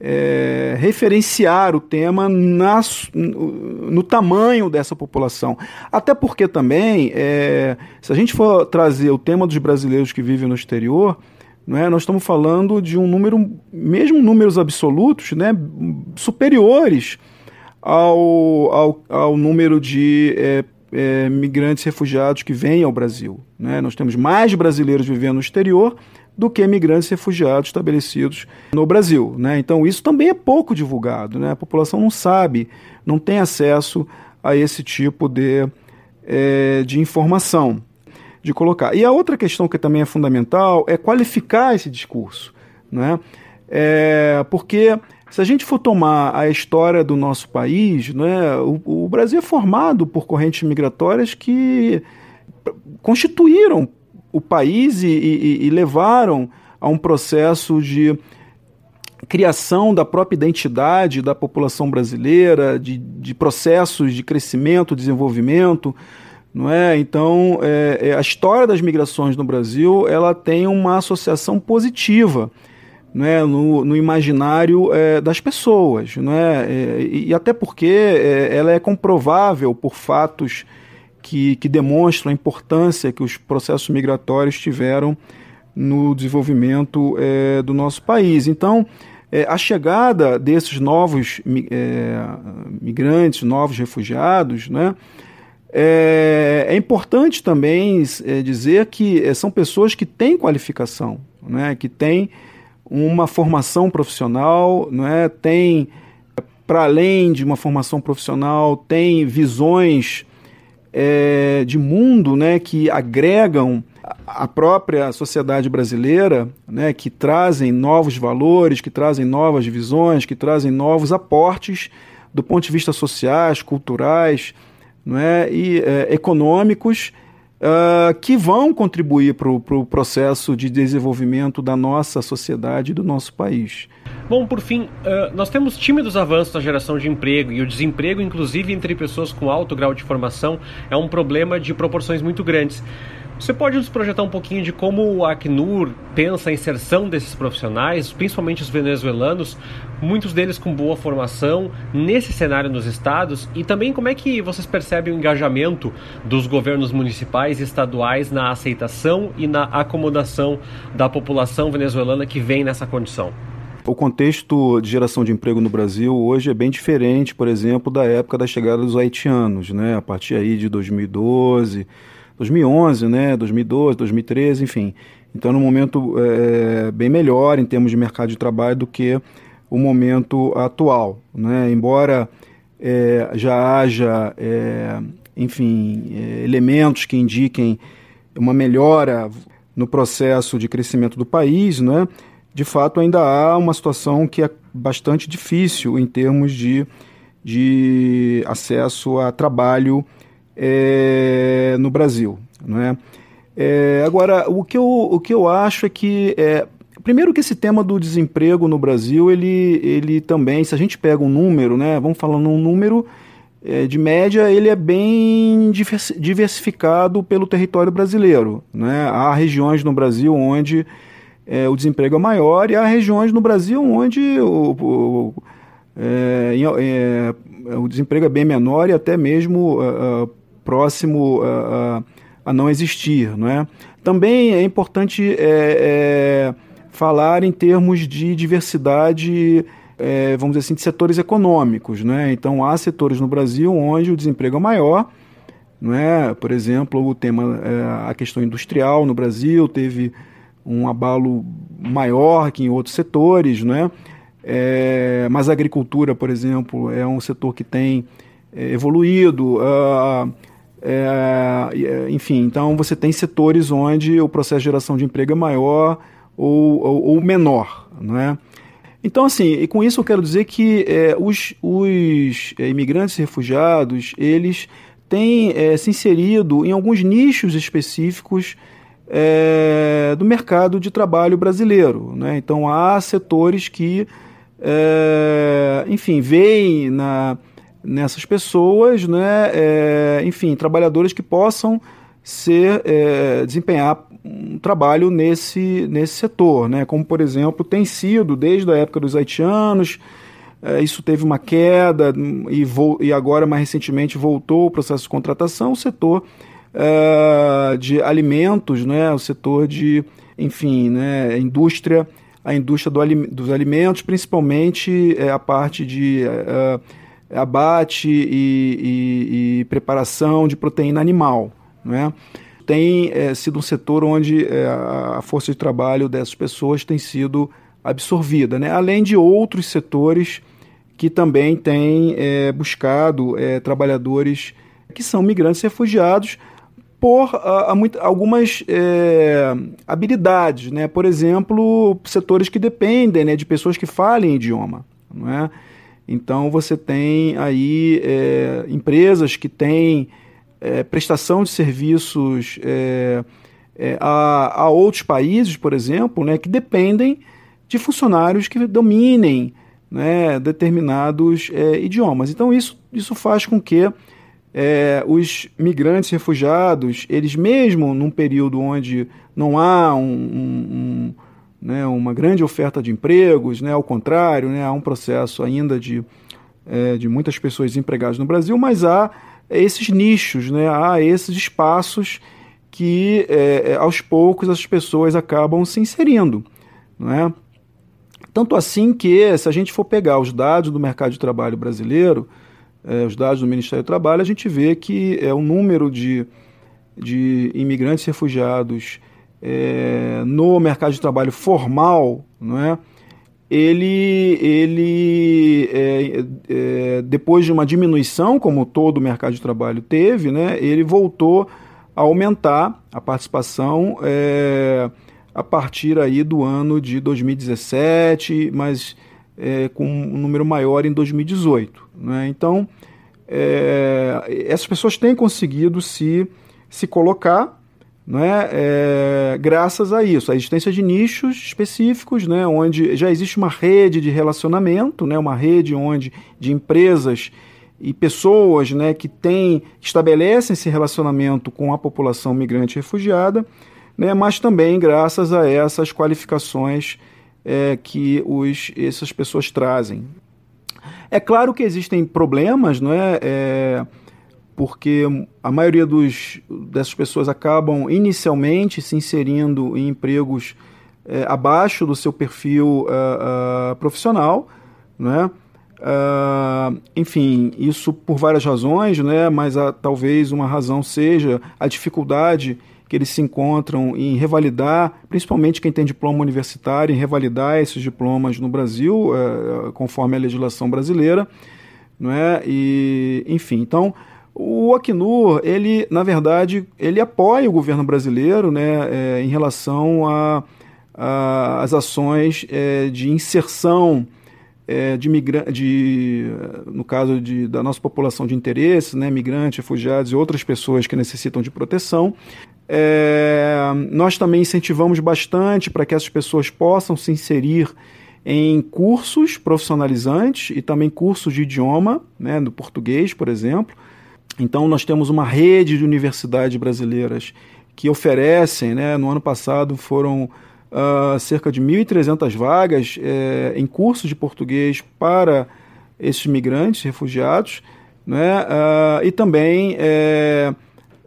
é, referenciar o tema nas, no, tamanho dessa população. Até porque também, é, se a gente for trazer o tema dos brasileiros que vivem no exterior, não é, nós estamos falando de um número, mesmo números absolutos, né, superiores ao, ao, ao número de é, é, migrantes refugiados que vêm ao Brasil. Né? Nós temos mais brasileiros vivendo no exterior do que migrantes refugiados estabelecidos no Brasil. Né? Então, isso também é pouco divulgado. Né? A população não sabe, não tem acesso a esse tipo de, é, de informação de colocar. E a outra questão que também é fundamental é qualificar esse discurso. Né? É, porque se a gente for tomar a história do nosso país, né, o, o Brasil é formado por correntes migratórias que constituíram o país e, e, e levaram a um processo de criação da própria identidade da população brasileira, de, de processos de crescimento, desenvolvimento, não é? Então, é, é, a história das migrações no Brasil ela tem uma associação positiva né, no, no imaginário é, das pessoas. Né, é, e, e, até porque é, ela é comprovável por fatos que, que demonstram a importância que os processos migratórios tiveram no desenvolvimento é, do nosso país. Então, é, a chegada desses novos é, migrantes, novos refugiados, né, é, é, importante também é, dizer que é, são pessoas que têm qualificação, né, que têm uma formação profissional, não é? tem para além de uma formação profissional, têm visões é, de mundo né, que agregam a própria sociedade brasileira, né, que trazem novos valores, que trazem novas visões, que trazem novos aportes do ponto de vista sociais, culturais não é, e é, econômicos uh, que vão contribuir para o pro processo de desenvolvimento da nossa sociedade e do nosso país. Bom, por fim, uh, nós temos tímidos avanços na geração de emprego e o desemprego, inclusive entre pessoas com alto grau de formação, é um problema de proporções muito grandes. Você pode nos projetar um pouquinho de como o Acnur pensa a inserção desses profissionais, principalmente os venezuelanos, muitos deles com boa formação, nesse cenário nos estados, e também como é que vocês percebem o engajamento dos governos municipais e estaduais na aceitação e na acomodação da população venezuelana que vem nessa condição? O contexto de geração de emprego no Brasil hoje é bem diferente, por exemplo, da época da chegada dos haitianos, né? A partir aí de 2012, 2011, né, 2012, 2013, enfim. Então, no momento é, bem melhor em termos de mercado de trabalho do que o momento atual. Né? Embora é, já haja, é, enfim, elementos que indiquem uma melhora no processo de crescimento do país, né? de fato ainda há uma situação que é bastante difícil em termos de, de acesso a trabalho é, no Brasil. Né? É, agora, o que, eu, o que eu acho é que, é, primeiro que esse tema do desemprego no Brasil, ele, ele também, se a gente pega um número, né, vamos falando um número é, de média, ele é bem diversificado pelo território brasileiro. Né? Há regiões no Brasil onde é, o desemprego é maior e há regiões no Brasil onde o, o, é, é, o desemprego é bem menor e até mesmo uh, uh, próximo a, a, não existir. Não é? Também é importante é, é, falar em termos de diversidade, é, vamos dizer assim, de setores econômicos. Né? Então, há setores no Brasil onde o desemprego é maior. Não é? Por exemplo, o tema, é, a questão industrial no Brasil teve um abalo maior que em outros setores, né? É, mas a agricultura, por exemplo, é um setor que tem é, evoluído. Uh, é, é, enfim, então você tem setores onde o processo de geração de emprego é maior ou, ou, ou menor, não é? Então, assim, e com isso eu quero dizer que é, os, os é, imigrantes e refugiados, eles têm é, se inserido em alguns nichos específicos é, do mercado de trabalho brasileiro. Né? Então, há setores que, enfim, veem na, nessas pessoas, né, é, enfim, trabalhadores que possam ser é, desempenhar um trabalho nesse, nesse setor, né, como por exemplo tem sido desde a época dos haitianos, é, isso teve uma queda e, vo, e agora mais recentemente voltou o processo de contratação, o setor é, de alimentos, né, o setor de, enfim, né, indústria, a indústria do, dos alimentos, principalmente é, a parte de é, abate e, e, e preparação de proteína animal. Né? Tem é, sido um setor onde é, a força de trabalho dessas pessoas tem sido absorvida, né? além de outros setores que também têm é, buscado é, trabalhadores que são migrantes refugiados por a, a algumas é, habilidades, né? por exemplo, setores que dependem né, de pessoas que falem idioma. Não é? Então você tem aí é, empresas que têm é, prestação de serviços é, é, a, a, outros países, por exemplo, né, que dependem de funcionários que dominem né, determinados é, idiomas. Então isso, isso faz com que é, os migrantes refugiados, eles mesmo num período onde não há um, um, um né, uma grande oferta de empregos, né, ao contrário, né, há um processo ainda de, é, de muitas pessoas desempregadas no Brasil, mas há esses nichos, né, há esses espaços que é, é aos poucos as pessoas acabam se inserindo. Não é? Tanto assim que, se a gente for pegar os dados do mercado de trabalho brasileiro, é, os dados do Ministério do Trabalho, a gente vê que é o número de, de imigrantes refugiados é, no mercado de trabalho formal, não é? ele, ele é, é, depois de uma diminuição, como todo o mercado de trabalho teve, né, ele voltou a aumentar a participação é, a partir aí do ano de 2017, mas é, com um número maior em 2018. Né? Então, é, essas pessoas têm conseguido se, se colocar né, é, graças a isso, a existência de nichos específicos, né, onde já existe uma rede de relacionamento, né, uma rede onde de empresas e pessoas né, que têm, estabelecem esse relacionamento com a população migrante e refugiada, né, mas também graças a essas qualificações é, que os, essas pessoas trazem. É claro que existem problemas, não é? é porque a maioria dos, dessas pessoas acabam inicialmente se inserindo em empregos é, abaixo do seu perfil uh, uh, profissional, né? Uh, enfim, isso por várias razões, né? mas a, talvez uma razão seja a dificuldade que eles se encontram em revalidar, principalmente quem tem diploma universitário, em revalidar esses diplomas no Brasil, conforme a legislação brasileira. Não é? e, enfim, então o Acnur, ele, na verdade, ele apoia o governo brasileiro né, é, em relação às ações é, de inserção é, de de, no caso de, da nossa população de interesse, né, migrantes, refugiados e outras pessoas que necessitam de proteção. É, nós também incentivamos bastante para que essas pessoas possam se inserir em cursos profissionalizantes e também cursos de idioma, né, do português, por exemplo. Então, nós temos uma rede de universidades brasileiras que oferecem, né, no ano passado foram uh, cerca de 1.300 vagas eh, em cursos de português para esses migrantes, refugiados, né, uh, e também eh,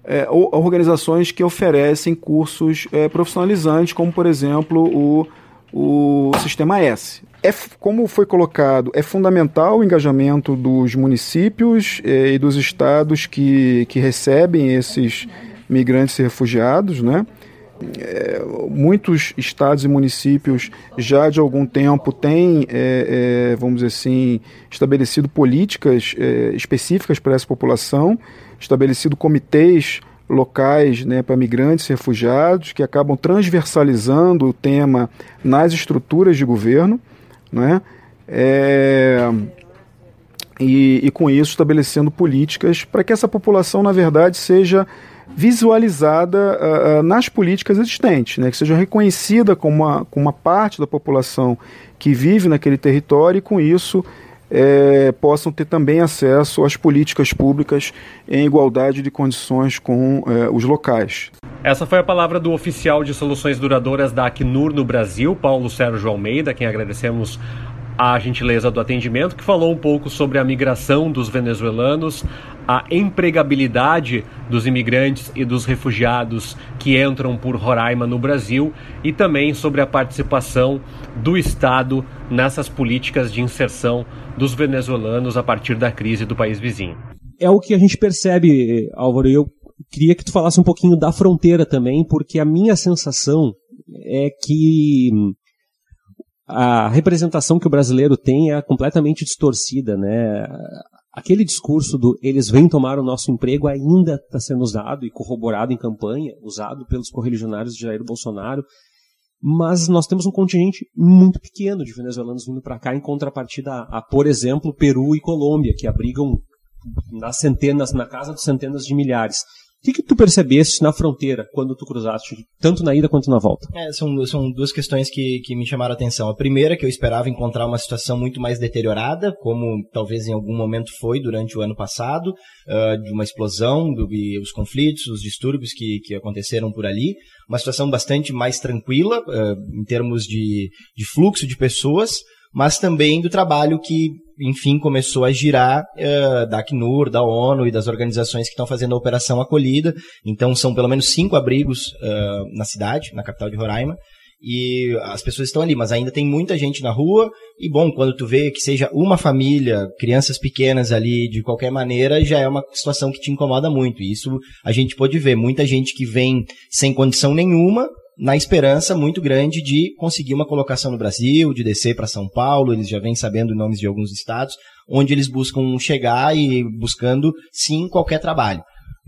eh, organizações que oferecem cursos profissionalizantes, como, por exemplo, o, o Sistema S é, como foi colocado, é fundamental o engajamento dos municípios eh, e dos estados que, que recebem esses migrantes e refugiados, né? É, muitos estados e municípios já de algum tempo têm, é, é, vamos dizer assim, estabelecido políticas específicas para essa população, estabelecido comitês locais né, para migrantes e refugiados que acabam transversalizando o tema nas estruturas de governo né? É, e, e, com isso estabelecendo políticas para que essa população, na verdade, seja visualizada uh, uh, nas políticas existentes, né? que seja reconhecida como uma, como uma parte da população que vive naquele território e com isso é, possam ter também acesso às políticas públicas em igualdade de condições com é, os locais. Essa foi a palavra do oficial de soluções duradouras da Acnur no Brasil, Paulo Sérgio Almeida, quem agradecemos a gentileza do atendimento, que falou um pouco sobre a migração dos venezuelanos, a empregabilidade dos imigrantes e dos refugiados que entram por Roraima no Brasil e também sobre a participação do Estado nessas políticas de inserção dos venezuelanos a partir da crise do país vizinho. É o que a gente percebe, Álvaro, eu queria que tu falasse um pouquinho da fronteira também, porque a minha sensação é que a representação que o brasileiro tem é completamente distorcida, né? Aquele discurso do eles vêm tomar o nosso emprego ainda está sendo usado e corroborado em campanha, usado pelos correligionários de Jair Bolsonaro, mas nós temos um contingente muito pequeno de venezuelanos vindo para cá, em contrapartida a, a, por exemplo, Peru e Colômbia, que abrigam nas centenas, na casa de centenas de milhares. O que, que tu percebeste na fronteira quando tu cruzaste, tanto na ida quanto na volta? É, são, são duas questões que, que me chamaram a atenção. A primeira, que eu esperava encontrar uma situação muito mais deteriorada, como talvez em algum momento foi durante o ano passado, uh, de uma explosão, do, os conflitos, os distúrbios que, que aconteceram por ali. Uma situação bastante mais tranquila, uh, em termos de, de fluxo de pessoas, mas também do trabalho que enfim, começou a girar uh, da Acnur, da ONU e das organizações que estão fazendo a Operação Acolhida. Então, são pelo menos cinco abrigos uh, na cidade, na capital de Roraima. E as pessoas estão ali, mas ainda tem muita gente na rua. E bom, quando tu vê que seja uma família, crianças pequenas ali, de qualquer maneira, já é uma situação que te incomoda muito. E isso a gente pode ver. Muita gente que vem sem condição nenhuma, na esperança muito grande de conseguir uma colocação no Brasil, de descer para São Paulo, eles já vêm sabendo nomes de alguns estados, onde eles buscam chegar e buscando, sim, qualquer trabalho.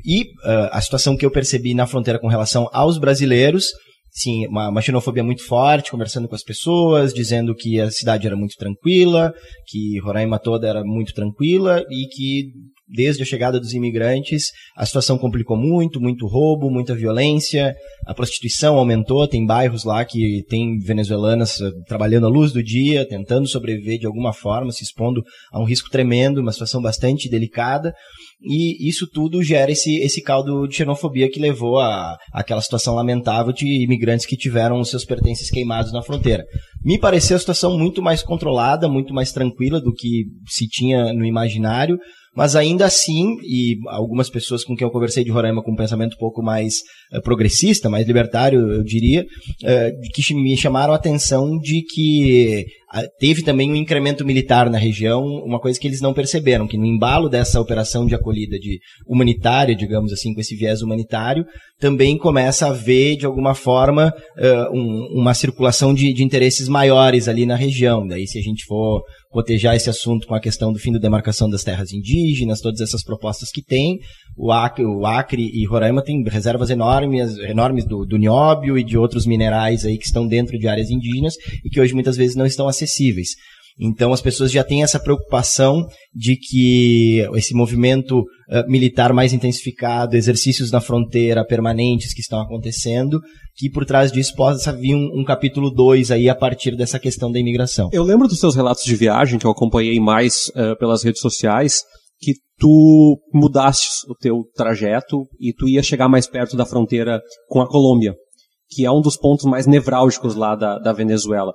E uh, a situação que eu percebi na fronteira com relação aos brasileiros, sim, uma, uma xenofobia muito forte, conversando com as pessoas, dizendo que a cidade era muito tranquila, que Roraima toda era muito tranquila e que desde a chegada dos imigrantes, a situação complicou muito, muito roubo, muita violência, a prostituição aumentou, tem bairros lá que tem venezuelanas eh, trabalhando à luz do dia, tentando sobreviver de alguma forma, se expondo a um risco tremendo, uma situação bastante delicada, e isso tudo gera esse, esse caldo de xenofobia que levou a aquela situação lamentável de imigrantes que tiveram os seus pertences queimados na fronteira. Me pareceu a situação muito mais controlada, muito mais tranquila do que se tinha no imaginário, mas ainda assim, e algumas pessoas com quem eu conversei de Roraima com um pensamento um pouco mais uh, progressista, mais libertário, eu diria, uh, que me chamaram a atenção de que teve também um incremento militar na região, uma coisa que eles não perceberam, que no embalo dessa operação de acolhida de humanitária, digamos assim, com esse viés humanitário, também começa a haver, de alguma forma, um, uma circulação de, de interesses maiores ali na região. Daí, se a gente for cotejar esse assunto com a questão do fim da demarcação das terras indígenas, todas essas propostas que tem. O Acre, o Acre e Roraima têm reservas enormes, enormes do, do nióbio e de outros minerais aí que estão dentro de áreas indígenas e que hoje muitas vezes não estão acessíveis. Então as pessoas já têm essa preocupação de que esse movimento uh, militar mais intensificado, exercícios na fronteira permanentes que estão acontecendo, que por trás disso possa vir um, um capítulo 2 aí a partir dessa questão da imigração. Eu lembro dos seus relatos de viagem, que eu acompanhei mais uh, pelas redes sociais, que tu mudaste o teu trajeto e tu ia chegar mais perto da fronteira com a Colômbia, que é um dos pontos mais nevrálgicos lá da, da Venezuela.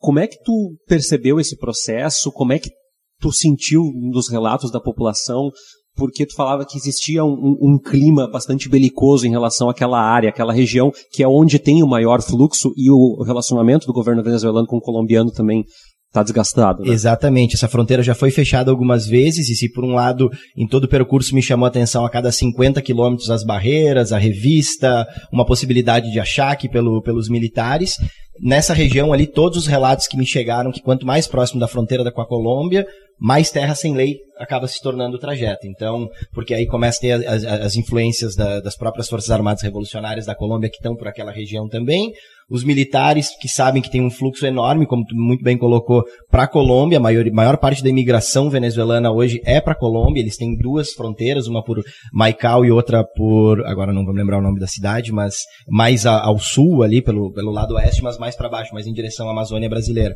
Como é que tu percebeu esse processo? Como é que tu sentiu nos relatos da população? Porque tu falava que existia um, um, clima bastante belicoso em relação àquela área, aquela região, que é onde tem o maior fluxo e o relacionamento do governo venezuelano com o colombiano também está desgastado. Né? Exatamente, essa fronteira já foi fechada algumas vezes e se por um lado em todo o percurso me chamou a atenção a cada 50 quilômetros as barreiras, a revista, uma possibilidade de achaque pelo, pelos militares, nessa região ali todos os relatos que me chegaram que quanto mais próximo da fronteira com a Colômbia, mais terra sem lei acaba se tornando o trajeto. Então, porque aí começa a ter as, as influências da, das próprias Forças Armadas Revolucionárias da Colômbia que estão por aquela região também, os militares que sabem que tem um fluxo enorme, como tu muito bem colocou, para a Colômbia, a maior, maior parte da imigração venezuelana hoje é para a Colômbia, eles têm duas fronteiras, uma por Maicao e outra por, agora não vou lembrar o nome da cidade, mas mais a, ao sul ali, pelo, pelo lado oeste, mas mais para baixo, mais em direção à Amazônia brasileira.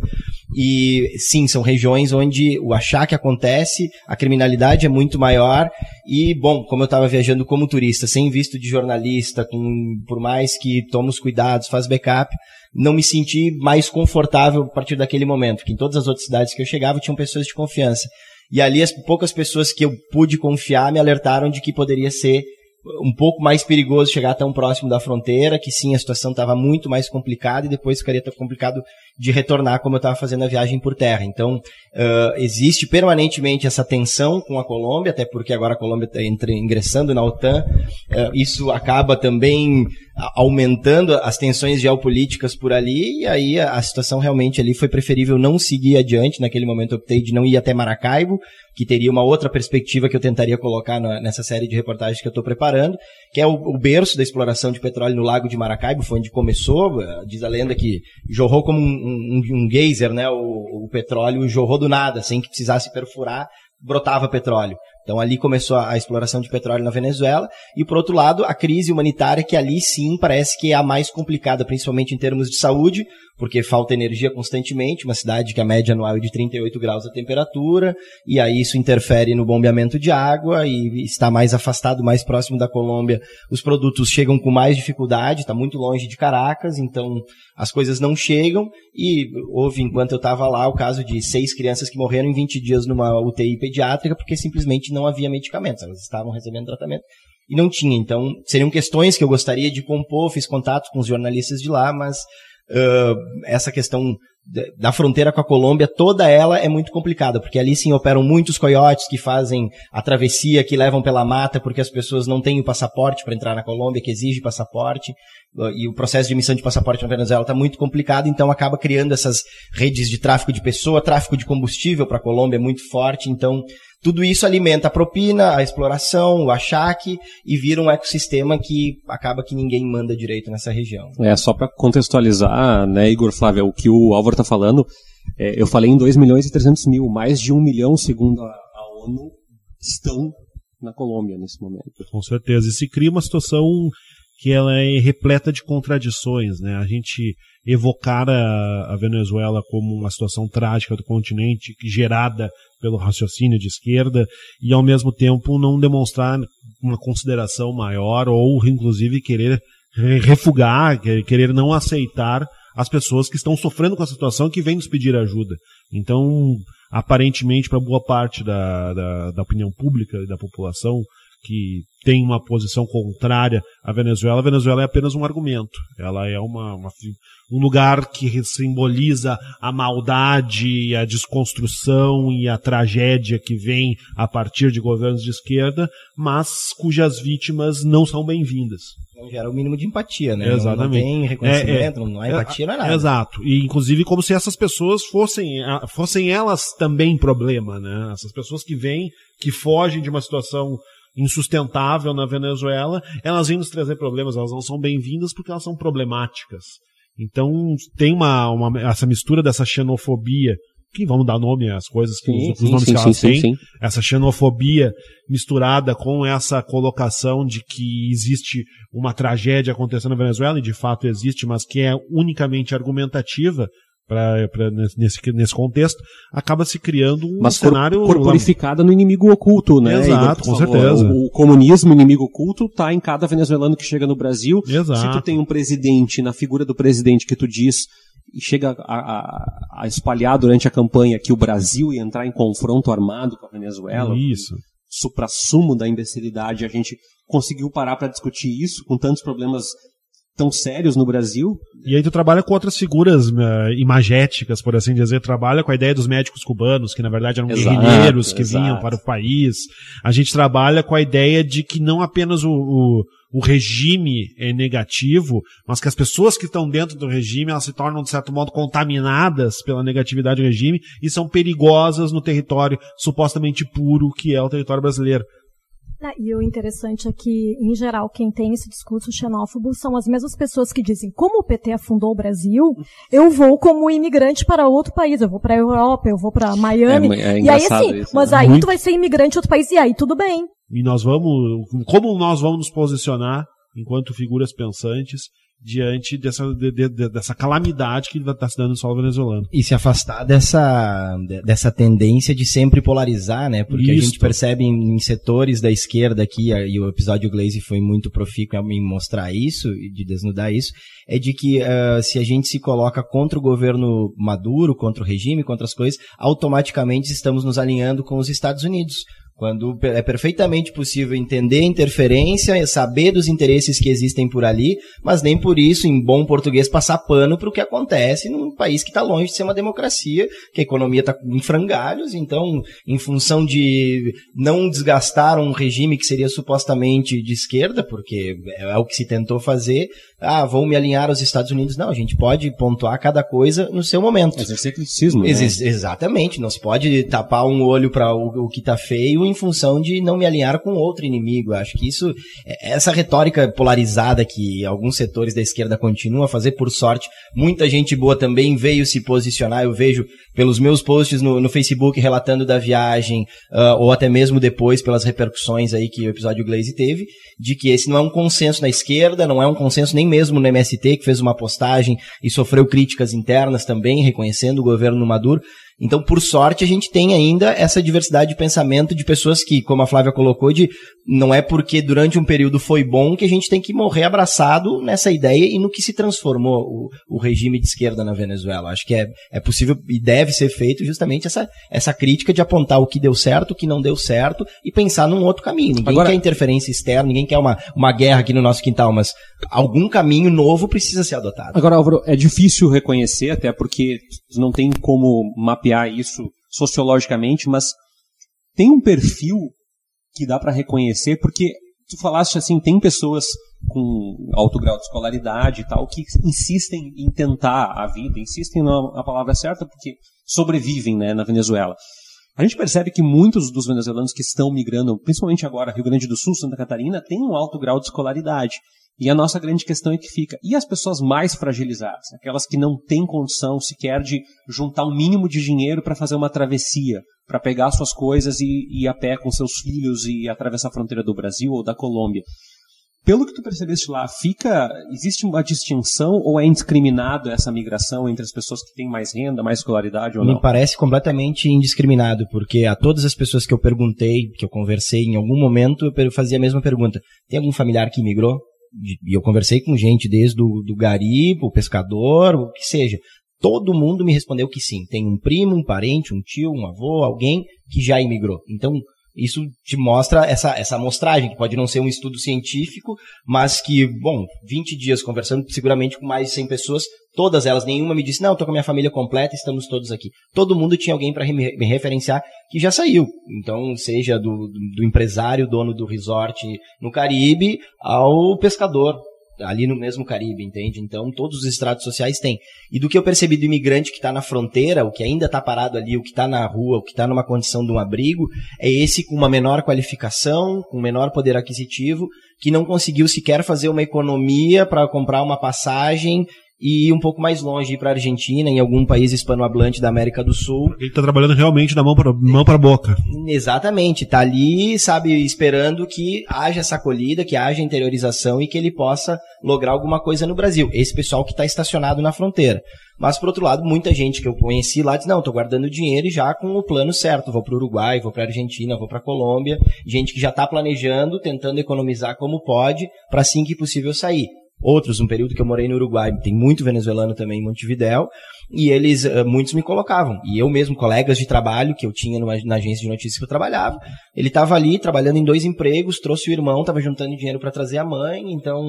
E sim, são regiões onde o achaque acontece, a criminalidade é muito maior e, bom, como eu estava viajando como turista, sem visto de jornalista, com, por mais que tome os cuidados, faz backup, não me senti mais confortável a partir daquele momento, porque em todas as outras cidades que eu chegava tinham pessoas de confiança. E ali as poucas pessoas que eu pude confiar me alertaram de que poderia ser um pouco mais perigoso chegar tão próximo da fronteira, que sim, a situação estava muito mais complicada e depois ficaria tão complicado de retornar como eu estava fazendo a viagem por terra. Então, uh, existe permanentemente essa tensão com a Colômbia, até porque agora a Colômbia está ingressando na OTAN. Uh, isso acaba também aumentando as tensões geopolíticas por ali, e aí a, a, situação realmente ali foi preferível não seguir adiante. Naquele momento eu optei de não ir até Maracaibo, que teria uma outra perspectiva que eu tentaria colocar na, nessa série de reportagens que eu estou preparando, que é o, o, berço da exploração de petróleo no Lago de Maracaibo, foi onde começou. Diz a lenda que jorrou como um, um, um geyser, né? O, o petróleo jorrou do nada, sem que precisasse perfurar, brotava petróleo. Então ali começou a, a, exploração de petróleo na Venezuela. E por outro lado a crise humanitária que ali sim parece que é a mais complicada, principalmente em termos de saúde, porque falta energia constantemente, uma cidade que a média anual é de 38 graus a temperatura, e aí isso interfere no bombeamento de água, e está mais afastado, mais próximo da Colômbia, os produtos chegam com mais dificuldade, está muito longe de Caracas, então as coisas não chegam, e houve, enquanto eu estava lá, o caso de seis crianças que morreram em 20 dias numa UTI pediátrica, porque simplesmente não havia medicamentos, elas estavam recebendo tratamento, e não tinha. Então, seriam questões que eu gostaria de compor, fiz contato com os jornalistas de lá, mas uh, essa questão da fronteira com a Colômbia, toda ela é muito complicada, porque ali sim operam muitos coiotes que fazem a travessia, que levam pela mata, porque as pessoas não têm o passaporte para entrar na Colômbia, que exige passaporte. E o processo de emissão de passaporte na Venezuela está muito complicado, então acaba criando essas redes de tráfico de pessoa, tráfico de combustível para a Colômbia é muito forte, então tudo isso alimenta a propina, a exploração, o achaque e vira um ecossistema que acaba que ninguém manda direito nessa região. É, só para contextualizar, né, Igor Flávio, o que o Álvaro está falando, é, eu falei em 2 milhões e 300 mil, mais de 1 milhão, segundo a, a ONU, estão na Colômbia nesse momento. Com certeza. E se cria uma situação que ela é repleta de contradições, né? A gente evocar a, a, Venezuela como uma situação trágica do continente, gerada pelo raciocínio de esquerda, e ao mesmo tempo não demonstrar uma consideração maior ou inclusive querer refugar, querer não aceitar as pessoas que estão sofrendo com a situação que vêm nos pedir ajuda. Então, aparentemente, para boa parte da, da, da opinião pública e da população, que tem uma posição contrária à Venezuela, a Venezuela é apenas um argumento. Ela é uma, uma, um lugar que simboliza a maldade, a desconstrução e a tragédia que vem a partir de governos de esquerda, mas cujas vítimas não são bem-vindas. Não gera o mínimo de empatia, né? Exatamente. Não, não tem reconhecimento, é, é, não há empatia, não é nada. Exato. E inclusive como se essas pessoas fossem, fossem elas também problema, né? Essas pessoas que vêm, que fogem de uma situação insustentável na Venezuela, elas vêm nos trazer problemas, elas não são bem-vindas porque elas são problemáticas. Então tem uma, uma, essa mistura dessa xenofobia, que vamos dar nome às coisas, que sim, os, sim, nomes sim, que elas têm, essa xenofobia misturada com essa colocação de que existe uma tragédia acontecendo na Venezuela, e de fato existe, mas que é unicamente argumentativa, pra, pra, nesse, nesse contexto, acaba se criando um Mas cenário... corporificada no inimigo oculto, né? Exato, com certeza. O, o, comunismo, inimigo oculto, tá em cada venezuelano que chega no Brasil. Exato. Se tu tem um presidente, na figura do presidente que tu diz, e chega a, a, a espalhar durante a campanha que o Brasil ia entrar em confronto armado com a Venezuela. Isso. Supra-sumo da imbecilidade, a gente conseguiu parar para discutir isso com tantos problemas tão sérios no Brasil. E aí tu trabalha com outras figuras uh, imagéticas, por assim dizer, trabalha com a ideia dos médicos cubanos, que na verdade eram exato, guerrilheiros que exato. vinham para o país. A gente trabalha com a ideia de que não apenas o, o, o regime é negativo, mas que as pessoas que estão dentro do regime, elas se tornam, de certo modo, contaminadas pela negatividade do regime e são perigosas no território supostamente puro que é o território brasileiro. E o interessante é que, em geral, quem tem esse discurso xenófobo são as mesmas pessoas que dizem, como o PT afundou o Brasil, eu vou como imigrante para outro país, eu vou para a Europa, eu vou para Miami. É, é e aí assim, isso, mas né? aí Muito. tu vai ser imigrante em outro país, e aí tudo bem. E nós vamos, como nós vamos nos posicionar enquanto figuras pensantes diante dessa, de, de, dessa calamidade que está se dando no solo venezuelano. E se afastar dessa, dessa tendência de sempre polarizar, né? Porque Isto. a gente percebe em, em, setores da esquerda aqui, e o episódio Glaze foi muito profícuo em mostrar isso, e de desnudar isso, é de que uh, se a gente se coloca contra o governo Maduro, contra o regime, contra as coisas, automaticamente estamos nos alinhando com os Estados Unidos quando é perfeitamente possível entender interferência, saber dos interesses que existem por ali, mas nem por isso, em bom português, passar pano para o que acontece num país que está longe de ser uma democracia, que a economia está em frangalhos, então, em função de não desgastar um regime que seria supostamente de esquerda, porque é o que se tentou fazer, ah, vou me alinhar aos Estados Unidos. Não, a gente pode pontuar cada coisa no seu momento. Exercer criticismo. Né? Ex exatamente, não se pode tapar um olho para o, o que está feio em função de não me alinhar com outro inimigo. Acho que isso, é, essa retórica polarizada que alguns setores da esquerda continuam a fazer, por sorte, muita gente boa também veio se posicionar. Eu vejo pelos meus posts no, no Facebook relatando da viagem, uh, ou até mesmo depois pelas repercussões aí que o episódio Glaze teve, de que esse não é um consenso na esquerda, não é um consenso nem mesmo no MST, que fez uma postagem e sofreu críticas internas também, reconhecendo o governo Maduro, então, por sorte, a gente tem ainda essa diversidade de pensamento de pessoas que, como a Flávia colocou, de não é porque durante um período foi bom que a gente tem que morrer abraçado nessa ideia e no que se transformou o, o regime de esquerda na Venezuela. Acho que é, é possível e deve ser feito justamente essa, essa crítica de apontar o que deu certo, o que não deu certo e pensar num outro caminho. Ninguém Agora... quer interferência externa, ninguém quer uma, uma guerra aqui no nosso quintal, mas algum caminho novo precisa ser adotado. Agora, Álvaro, é difícil reconhecer, até porque não tem como mapear mapear isso sociologicamente, mas tem um perfil que dá para reconhecer, porque Tu falaste assim, tem pessoas com alto grau de escolaridade e tal que insistem em tentar a vida, insistem na palavra certa porque sobrevivem, né, na Venezuela. A gente percebe que muitos dos venezuelanos que estão migrando, principalmente agora Rio Grande do Sul, Santa Catarina, têm um alto grau de escolaridade. E a nossa grande questão é que fica, e as pessoas mais fragilizadas? Aquelas que não têm condição sequer de juntar um mínimo de dinheiro para fazer uma travessia, para pegar suas coisas e ir a pé com seus filhos e atravessar a fronteira do Brasil ou da Colômbia. Pelo que tu percebeste lá, fica existe uma distinção ou é indiscriminado essa migração entre as pessoas que têm mais renda, mais escolaridade ou não? Me parece completamente indiscriminado, porque a todas as pessoas que eu perguntei, que eu conversei em algum momento, eu fazia a mesma pergunta. Tem algum familiar que migrou? E eu conversei com gente desde o do garibo, pescador, o que seja. Todo mundo me respondeu que sim. Tem um primo, um parente, um tio, um avô, alguém que já imigrou. Então, isso te mostra essa, essa amostragem, que pode não ser um estudo científico, mas que, bom, 20 dias conversando seguramente com mais de 100 pessoas, todas elas, nenhuma me disse, não, estou com a minha família completa, estamos todos aqui. Todo mundo tinha alguém para me referenciar que já saiu. Então, seja do, do, do empresário, dono do resort no Caribe, ao pescador, ali no mesmo Caribe, entende? Então, todos os estratos sociais têm. E do que eu percebi do imigrante que está na fronteira, o que ainda está parado ali, o que está na rua, o que está numa condição de um abrigo, é esse com uma menor qualificação, com menor poder aquisitivo, que não conseguiu sequer fazer uma economia para comprar uma passagem e ir um pouco mais longe, ir para a Argentina, em algum país hispanohablante da América do Sul. Ele está trabalhando realmente da mão para mão para boca. Exatamente, está ali, sabe, esperando que haja essa acolhida, que haja interiorização e que ele possa lograr alguma coisa no Brasil. Esse pessoal que está estacionado na fronteira. Mas, por outro lado, muita gente que eu conheci lá diz, não, estou guardando dinheiro e já com o plano certo. Vou para o Uruguai, vou para a Argentina, vou para a Colômbia. Gente que já está planejando, tentando economizar como pode, para assim que possível sair outros, um período que eu morei no Uruguai, tem muito venezuelano também em Montevidéu, e eles, uh, muitos me colocavam. E eu mesmo, colegas de trabalho que eu tinha numa, na agência de notícias que eu trabalhava, ele estava ali trabalhando em dois empregos, trouxe o irmão, estava juntando dinheiro para trazer a mãe, então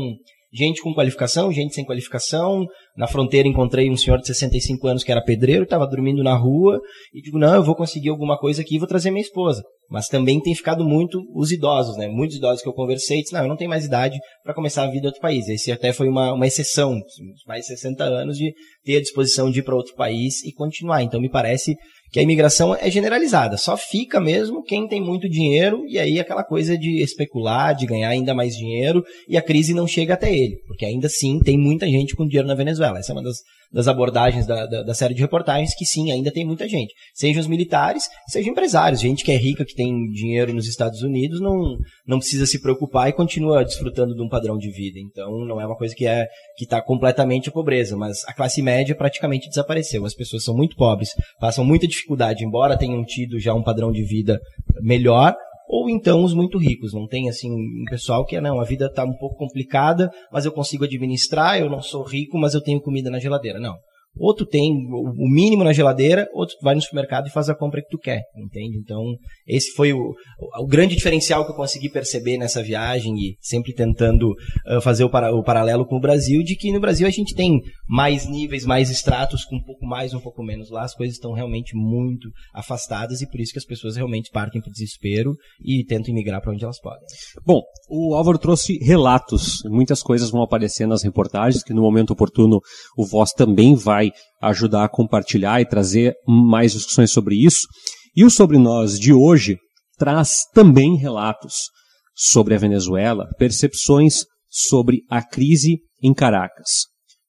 gente com qualificação, gente sem qualificação. Na fronteira encontrei um senhor de 65 anos que era pedreiro, estava dormindo na rua, e digo, não, eu vou conseguir alguma coisa aqui e vou trazer minha esposa. Mas também tem ficado muito os idosos, né? Muitos idosos que eu conversei disse, não, eu não tenho mais idade para começar a vida em outro país. Esse até foi uma, uma exceção, mais de 60 anos de ter a disposição de ir para outro país e continuar. Então me parece que a imigração é generalizada, só fica mesmo quem tem muito dinheiro e aí aquela coisa de especular, de ganhar ainda mais dinheiro e a crise não chega até ele, porque ainda assim tem muita gente com dinheiro na Venezuela. Essa é uma das, das abordagens da, da, da, série de reportagens que sim, ainda tem muita gente. Sejam os militares, sejam empresários, gente que é rica, que tem dinheiro nos Estados Unidos, não, não precisa se preocupar e continua desfrutando de um padrão de vida. Então não é uma coisa que é que está completamente a pobreza, mas a classe média praticamente desapareceu. As pessoas são muito pobres, passam muita dificuldade, embora tenham tido já um padrão de vida melhor, ou então os muito ricos. Não tem assim um pessoal que não, a vida está um pouco complicada, mas eu consigo administrar, eu não sou rico, mas eu tenho comida na geladeira. Não. Outro tem o mínimo na geladeira, outro vai no supermercado e faz a compra que tu quer, entende? Então, esse foi o, o grande diferencial que eu consegui perceber nessa viagem e sempre tentando uh, fazer o, para, o, paralelo com o Brasil, de que no Brasil a gente tem mais níveis, mais estratos, com um pouco mais, um pouco menos. Lá as coisas estão realmente muito afastadas e por isso que as pessoas realmente partem para o desespero e tentam imigrar para onde elas podem. Bom, o Álvaro trouxe relatos, muitas coisas vão aparecer nas reportagens, que no momento oportuno o Voz também vai vai ajudar a compartilhar e trazer mais discussões sobre isso. E o Sobre Nós de hoje traz também relatos sobre a Venezuela, percepções sobre a crise em Caracas.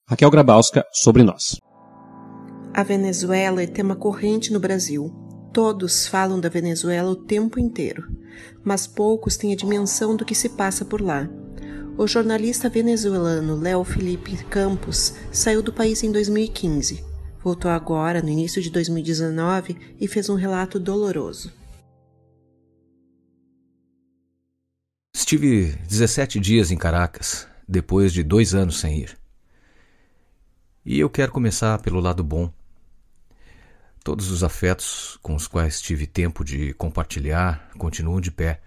Raquel Grabowska, sobre nós. A Venezuela é tema corrente no Brasil. Todos falam da Venezuela o tempo inteiro, mas poucos têm a dimensão do que se passa por lá. O jornalista venezuelano Léo Felipe Campos saiu do país em 2015. Voltou agora, no início de 2019, e fez um relato doloroso. Estive 17 dias em Caracas, depois de dois anos sem ir. E eu quero começar pelo lado bom. Todos os afetos com os quais tive tempo de compartilhar continuam de pé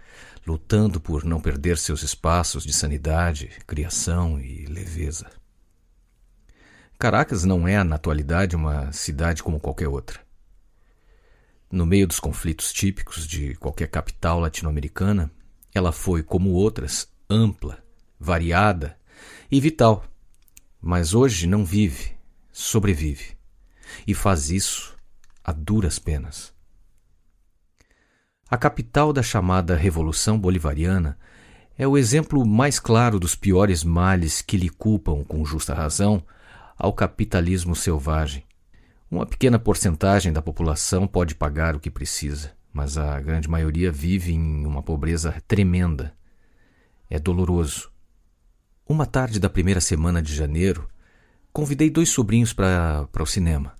lutando por não perder seus espaços de sanidade, criação e leveza. Caracas não é, na atualidade, uma cidade como qualquer outra. No meio dos conflitos típicos de qualquer capital latino-americana, Ela foi, como outras, ampla, variada e vital. Mas hoje não vive, sobrevive. E faz isso a duras penas. A capital da chamada Revolução Bolivariana é o exemplo mais claro dos piores males que lhe culpam, com justa razão, ao capitalismo selvagem. Uma pequena porcentagem da população pode pagar o que precisa, mas a grande maioria vive em uma pobreza tremenda. É doloroso. Uma tarde da primeira semana de janeiro, convidei dois sobrinhos para o cinema.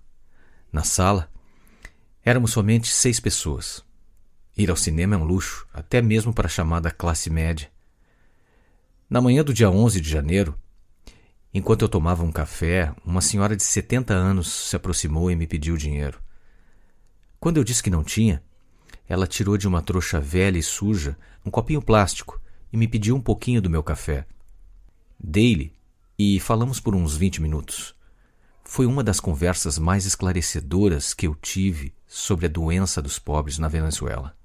Na sala, éramos somente seis pessoas. Ir ao cinema é um luxo, até mesmo para a chamada classe média. Na manhã do dia 11 de janeiro, enquanto eu tomava um café, uma senhora de 70 anos se aproximou e me pediu dinheiro. Quando eu disse que não tinha, ela tirou de uma trouxa velha e suja um copinho plástico e me pediu um pouquinho do meu café. Dei-lhe e falamos por uns 20 minutos. Foi uma das conversas mais esclarecedoras que eu tive sobre a doença dos pobres na Venezuela.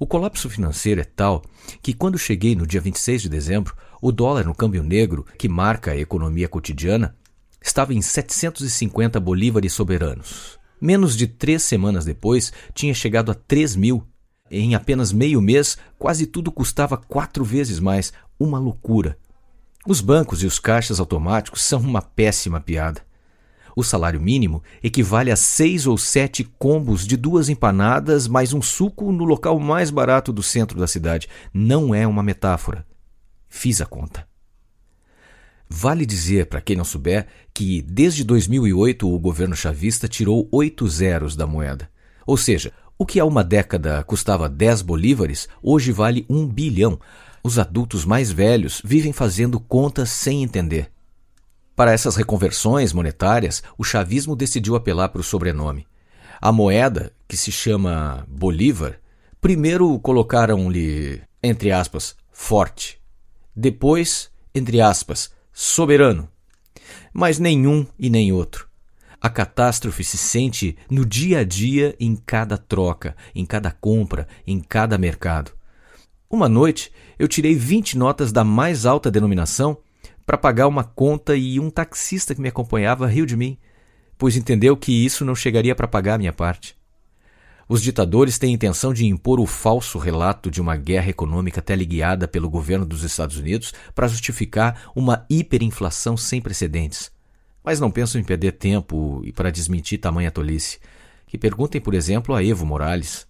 O colapso financeiro é tal que, quando cheguei no dia 26 de dezembro, o dólar no câmbio negro, que marca a economia cotidiana, estava em 750 bolívares soberanos. Menos de três semanas depois, tinha chegado a 3 mil. Em apenas meio mês, quase tudo custava quatro vezes mais. Uma loucura. Os bancos e os caixas automáticos são uma péssima piada. O salário mínimo equivale a seis ou sete combos de duas empanadas mais um suco no local mais barato do centro da cidade. Não é uma metáfora. Fiz a conta. Vale dizer, para quem não souber, que desde 2008 o governo chavista tirou oito zeros da moeda. Ou seja, o que há uma década custava 10 bolívares, hoje vale um bilhão. Os adultos mais velhos vivem fazendo contas sem entender. Para essas reconversões monetárias, o chavismo decidiu apelar para o sobrenome. A moeda, que se chama Bolívar, primeiro colocaram-lhe, entre aspas, forte. Depois, entre aspas, soberano. Mas nenhum e nem outro. A catástrofe se sente no dia a dia em cada troca, em cada compra, em cada mercado. Uma noite, eu tirei 20 notas da mais alta denominação para pagar uma conta e um taxista que me acompanhava riu de mim, pois entendeu que isso não chegaria para pagar a minha parte. Os ditadores têm intenção de impor o falso relato de uma guerra econômica teleguiada pelo governo dos Estados Unidos para justificar uma hiperinflação sem precedentes. Mas não pensam em perder tempo e para desmentir tamanha tolice. Que perguntem, por exemplo, a Evo Morales.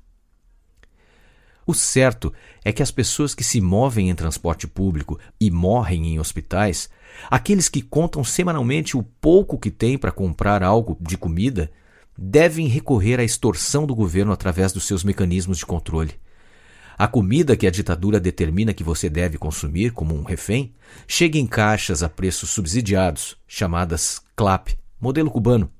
O certo é que as pessoas que se movem em transporte público e morrem em hospitais, aqueles que contam semanalmente o pouco que têm para comprar algo de comida, devem recorrer à extorsão do governo através dos seus mecanismos de controle. A comida que a ditadura determina que você deve consumir como um refém chega em caixas a preços subsidiados, chamadas CLAP, modelo cubano.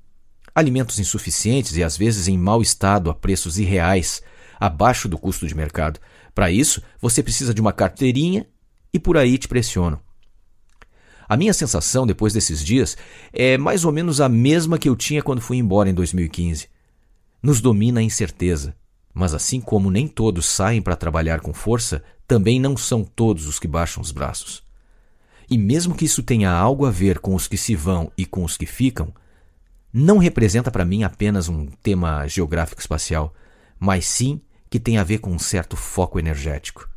Alimentos insuficientes e às vezes em mau estado a preços irreais, abaixo do custo de mercado. Para isso, você precisa de uma carteirinha e por aí te pressionam. A minha sensação depois desses dias é mais ou menos a mesma que eu tinha quando fui embora em 2015. Nos domina a incerteza, mas assim como nem todos saem para trabalhar com força, também não são todos os que baixam os braços. E mesmo que isso tenha algo a ver com os que se vão e com os que ficam, não representa para mim apenas um tema geográfico espacial, mas sim que tem a ver com um certo foco energético.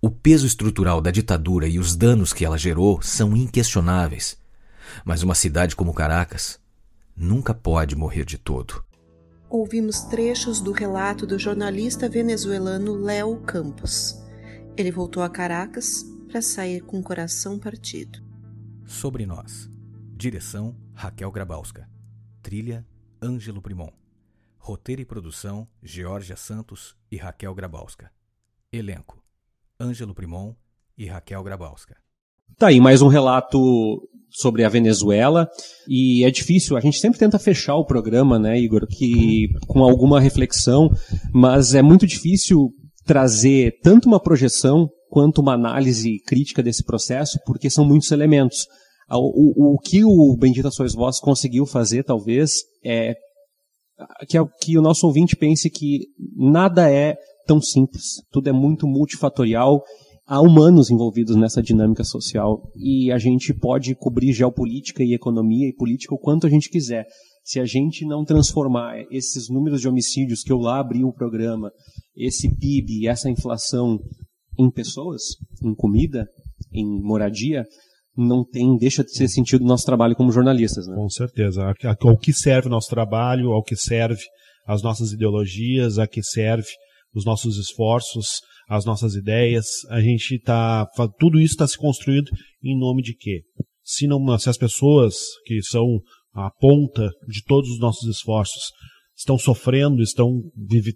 O peso estrutural da ditadura e os danos que ela gerou são inquestionáveis. Mas uma cidade como Caracas nunca pode morrer de todo. Ouvimos trechos do relato do jornalista venezuelano Léo Campos. Ele voltou a Caracas para sair com o coração partido. Sobre nós. Direção Raquel Grabowska. Trilha Ângelo Primon. Roteiro e produção Georgia Santos e Raquel Grabowska. Elenco Ângelo Primon e Raquel Grabowska. Tá aí mais um relato sobre a Venezuela e é difícil, a gente sempre tenta fechar o programa, né, Igor, que com alguma reflexão, mas é muito difícil trazer tanto uma projeção quanto uma análise crítica desse processo, porque são muitos elementos. O, o, o que o Bendita Sois Vós conseguiu fazer, talvez, é que, é que o nosso ouvinte pense que nada é tão simples, tudo é muito multifatorial. Há humanos envolvidos nessa dinâmica social e a gente pode cobrir geopolítica e economia e política o quanto a gente quiser. Se a gente não transformar esses números de homicídios que eu lá abri o programa, esse PIB, essa inflação em pessoas, em comida, em moradia, não tem, deixa de ser sentido o nosso trabalho como jornalistas. Né? Com certeza. Ao que serve o nosso trabalho, ao que serve as nossas ideologias, a que serve os nossos esforços, as nossas ideias. A gente está, tudo isso está se construindo em nome de quê? Se, não, se as pessoas que são a ponta de todos os nossos esforços estão sofrendo, estão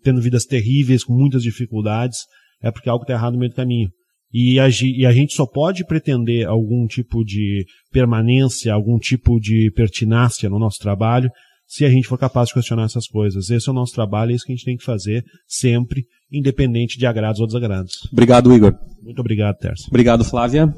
tendo vidas terríveis, com muitas dificuldades, é porque algo está errado no meio do caminho. E a, e a, gente só pode pretender algum tipo de permanência, algum tipo de pertinácia no nosso trabalho se a gente for capaz de questionar essas coisas. Esse é o nosso trabalho, é isso que a gente tem que fazer sempre, independente de agrados ou desagrados. Obrigado, Igor. Muito obrigado, Terça. Obrigado, Flávia.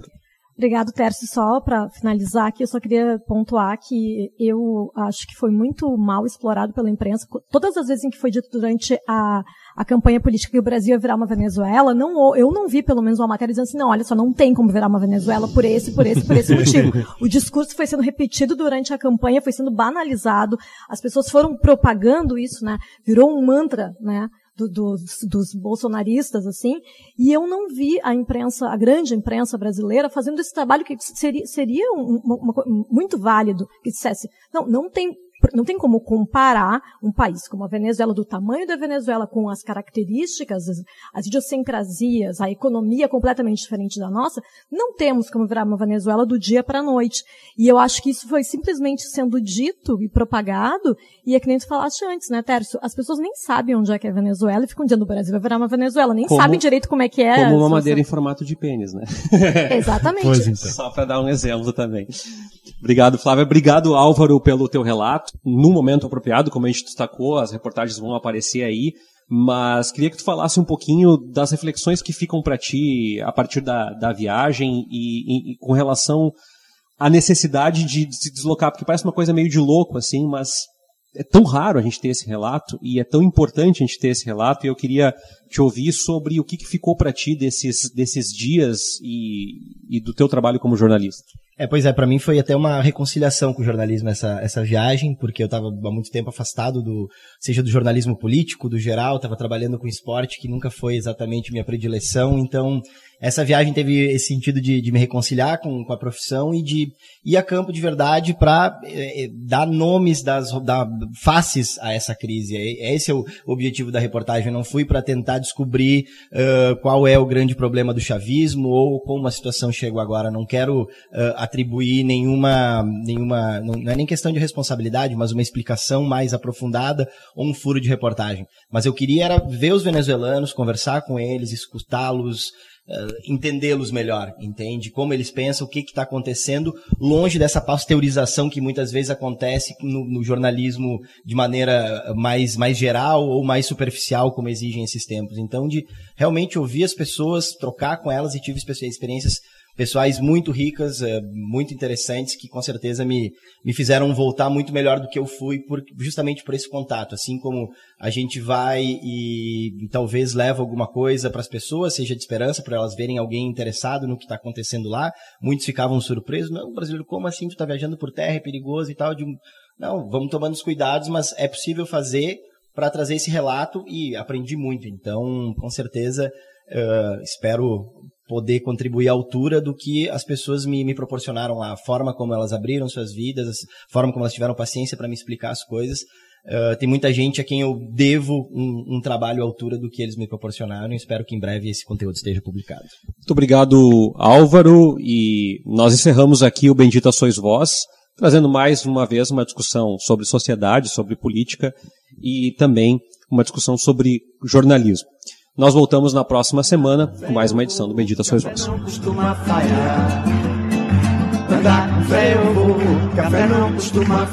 Obrigado, Tércio. Só para finalizar aqui, eu só queria pontuar que eu acho que foi muito mal explorado pela imprensa. Todas as vezes em que foi dito durante a, a campanha política que o Brasil ia virar uma Venezuela, não, eu não vi pelo menos uma matéria dizendo assim, não, olha só, não tem como virar uma Venezuela por esse, por esse, por esse motivo. O discurso foi sendo repetido durante a campanha, foi sendo banalizado, as pessoas foram propagando isso, né? Virou um mantra, né? do, dos, dos, bolsonaristas, assim, e eu não vi a imprensa, a grande imprensa brasileira, fazendo esse trabalho que seria, seria um, uma, uma, muito válido, que dissesse, não, não tem não tem como comparar um país como a Venezuela, do tamanho da Venezuela, com as características, as, as idiosincrasias, a economia completamente diferente da nossa, não temos como virar uma Venezuela do dia para a noite. E eu acho que isso foi simplesmente sendo dito e propagado, e é que nem tu falaste antes, né, Tércio? As pessoas nem sabem onde é que é a Venezuela e ficam dizendo o Brasil vai virar uma Venezuela, nem como, sabem direito como é que é. Como uma madeira em formato de pênis, né? Exatamente. Pois então. Só para dar um exemplo também. Obrigado, Flávia. Obrigado, Álvaro, pelo teu relato. No momento apropriado, como a gente destacou, as reportagens vão aparecer aí. Mas queria que tu falasse um pouquinho das reflexões que ficam para ti a partir da, da viagem e, e, e, com relação à necessidade de, se deslocar, porque parece uma coisa meio de louco, assim, mas é tão raro a gente ter esse relato e é tão importante a gente ter esse relato e eu queria te ouvir sobre o que, que ficou para ti desses, desses dias e, e do teu trabalho como jornalista. É, pois é, para mim foi até uma reconciliação com o jornalismo essa, essa viagem, porque eu estava há muito tempo afastado do, seja do jornalismo político, do geral, estava trabalhando com esporte, que nunca foi exatamente minha predileção, então essa viagem teve esse sentido de, de me reconciliar com, com, a profissão e de ir a campo de verdade para eh, eh, dar nomes, das, dar faces a essa crise. É, esse é o objetivo da reportagem. Eu não fui para tentar descobrir uh, qual é o grande problema do chavismo ou como a situação chegou agora. Não quero uh, atribuir nenhuma, nenhuma, não é nem questão de responsabilidade, mas uma explicação mais aprofundada ou um furo de reportagem. Mas eu queria era ver os venezuelanos, conversar com eles, escutá-los, uh, entendê-los melhor, entende? Como eles pensam, o que está acontecendo, longe dessa pasteurização que muitas vezes acontece no, no, jornalismo de maneira mais, mais geral ou mais superficial, como exigem esses tempos. Então, de realmente ouvir as pessoas, trocar com elas e tive experiências pessoais muito ricas, eh, muito interessantes, que com certeza me, me fizeram voltar muito melhor do que eu fui, por, justamente por esse contato. Assim como a gente vai e, talvez leva alguma coisa para as pessoas, seja de esperança, para elas verem alguém interessado no que está acontecendo lá. Muitos ficavam surpresos. Não, brasileiro, como assim? Tu está viajando por terra, é perigoso e tal. De, não, vamos tomando os cuidados, mas é possível fazer para trazer esse relato e aprendi muito. Então, com certeza, uh, espero poder contribuir à altura do que as pessoas me, me proporcionaram lá, a forma como elas abriram suas vidas, a forma como elas tiveram paciência para me explicar as coisas. Uh, tem muita gente a quem eu devo um, um, trabalho à altura do que eles me proporcionaram e espero que em breve esse conteúdo esteja publicado. Muito obrigado, Álvaro, e nós encerramos aqui o Bendita Sois Vós, trazendo mais uma vez uma discussão sobre sociedade, sobre política e também uma discussão sobre jornalismo. Nós voltamos na próxima semana com mais uma edição do eu vou, café não costuma.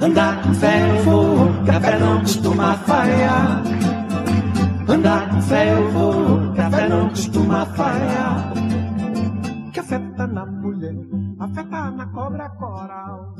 Andar com fé eu vou, café não costuma falhar. Andar com fé eu vou, café não costuma. Café tá na mulher, a tá na cobra coral.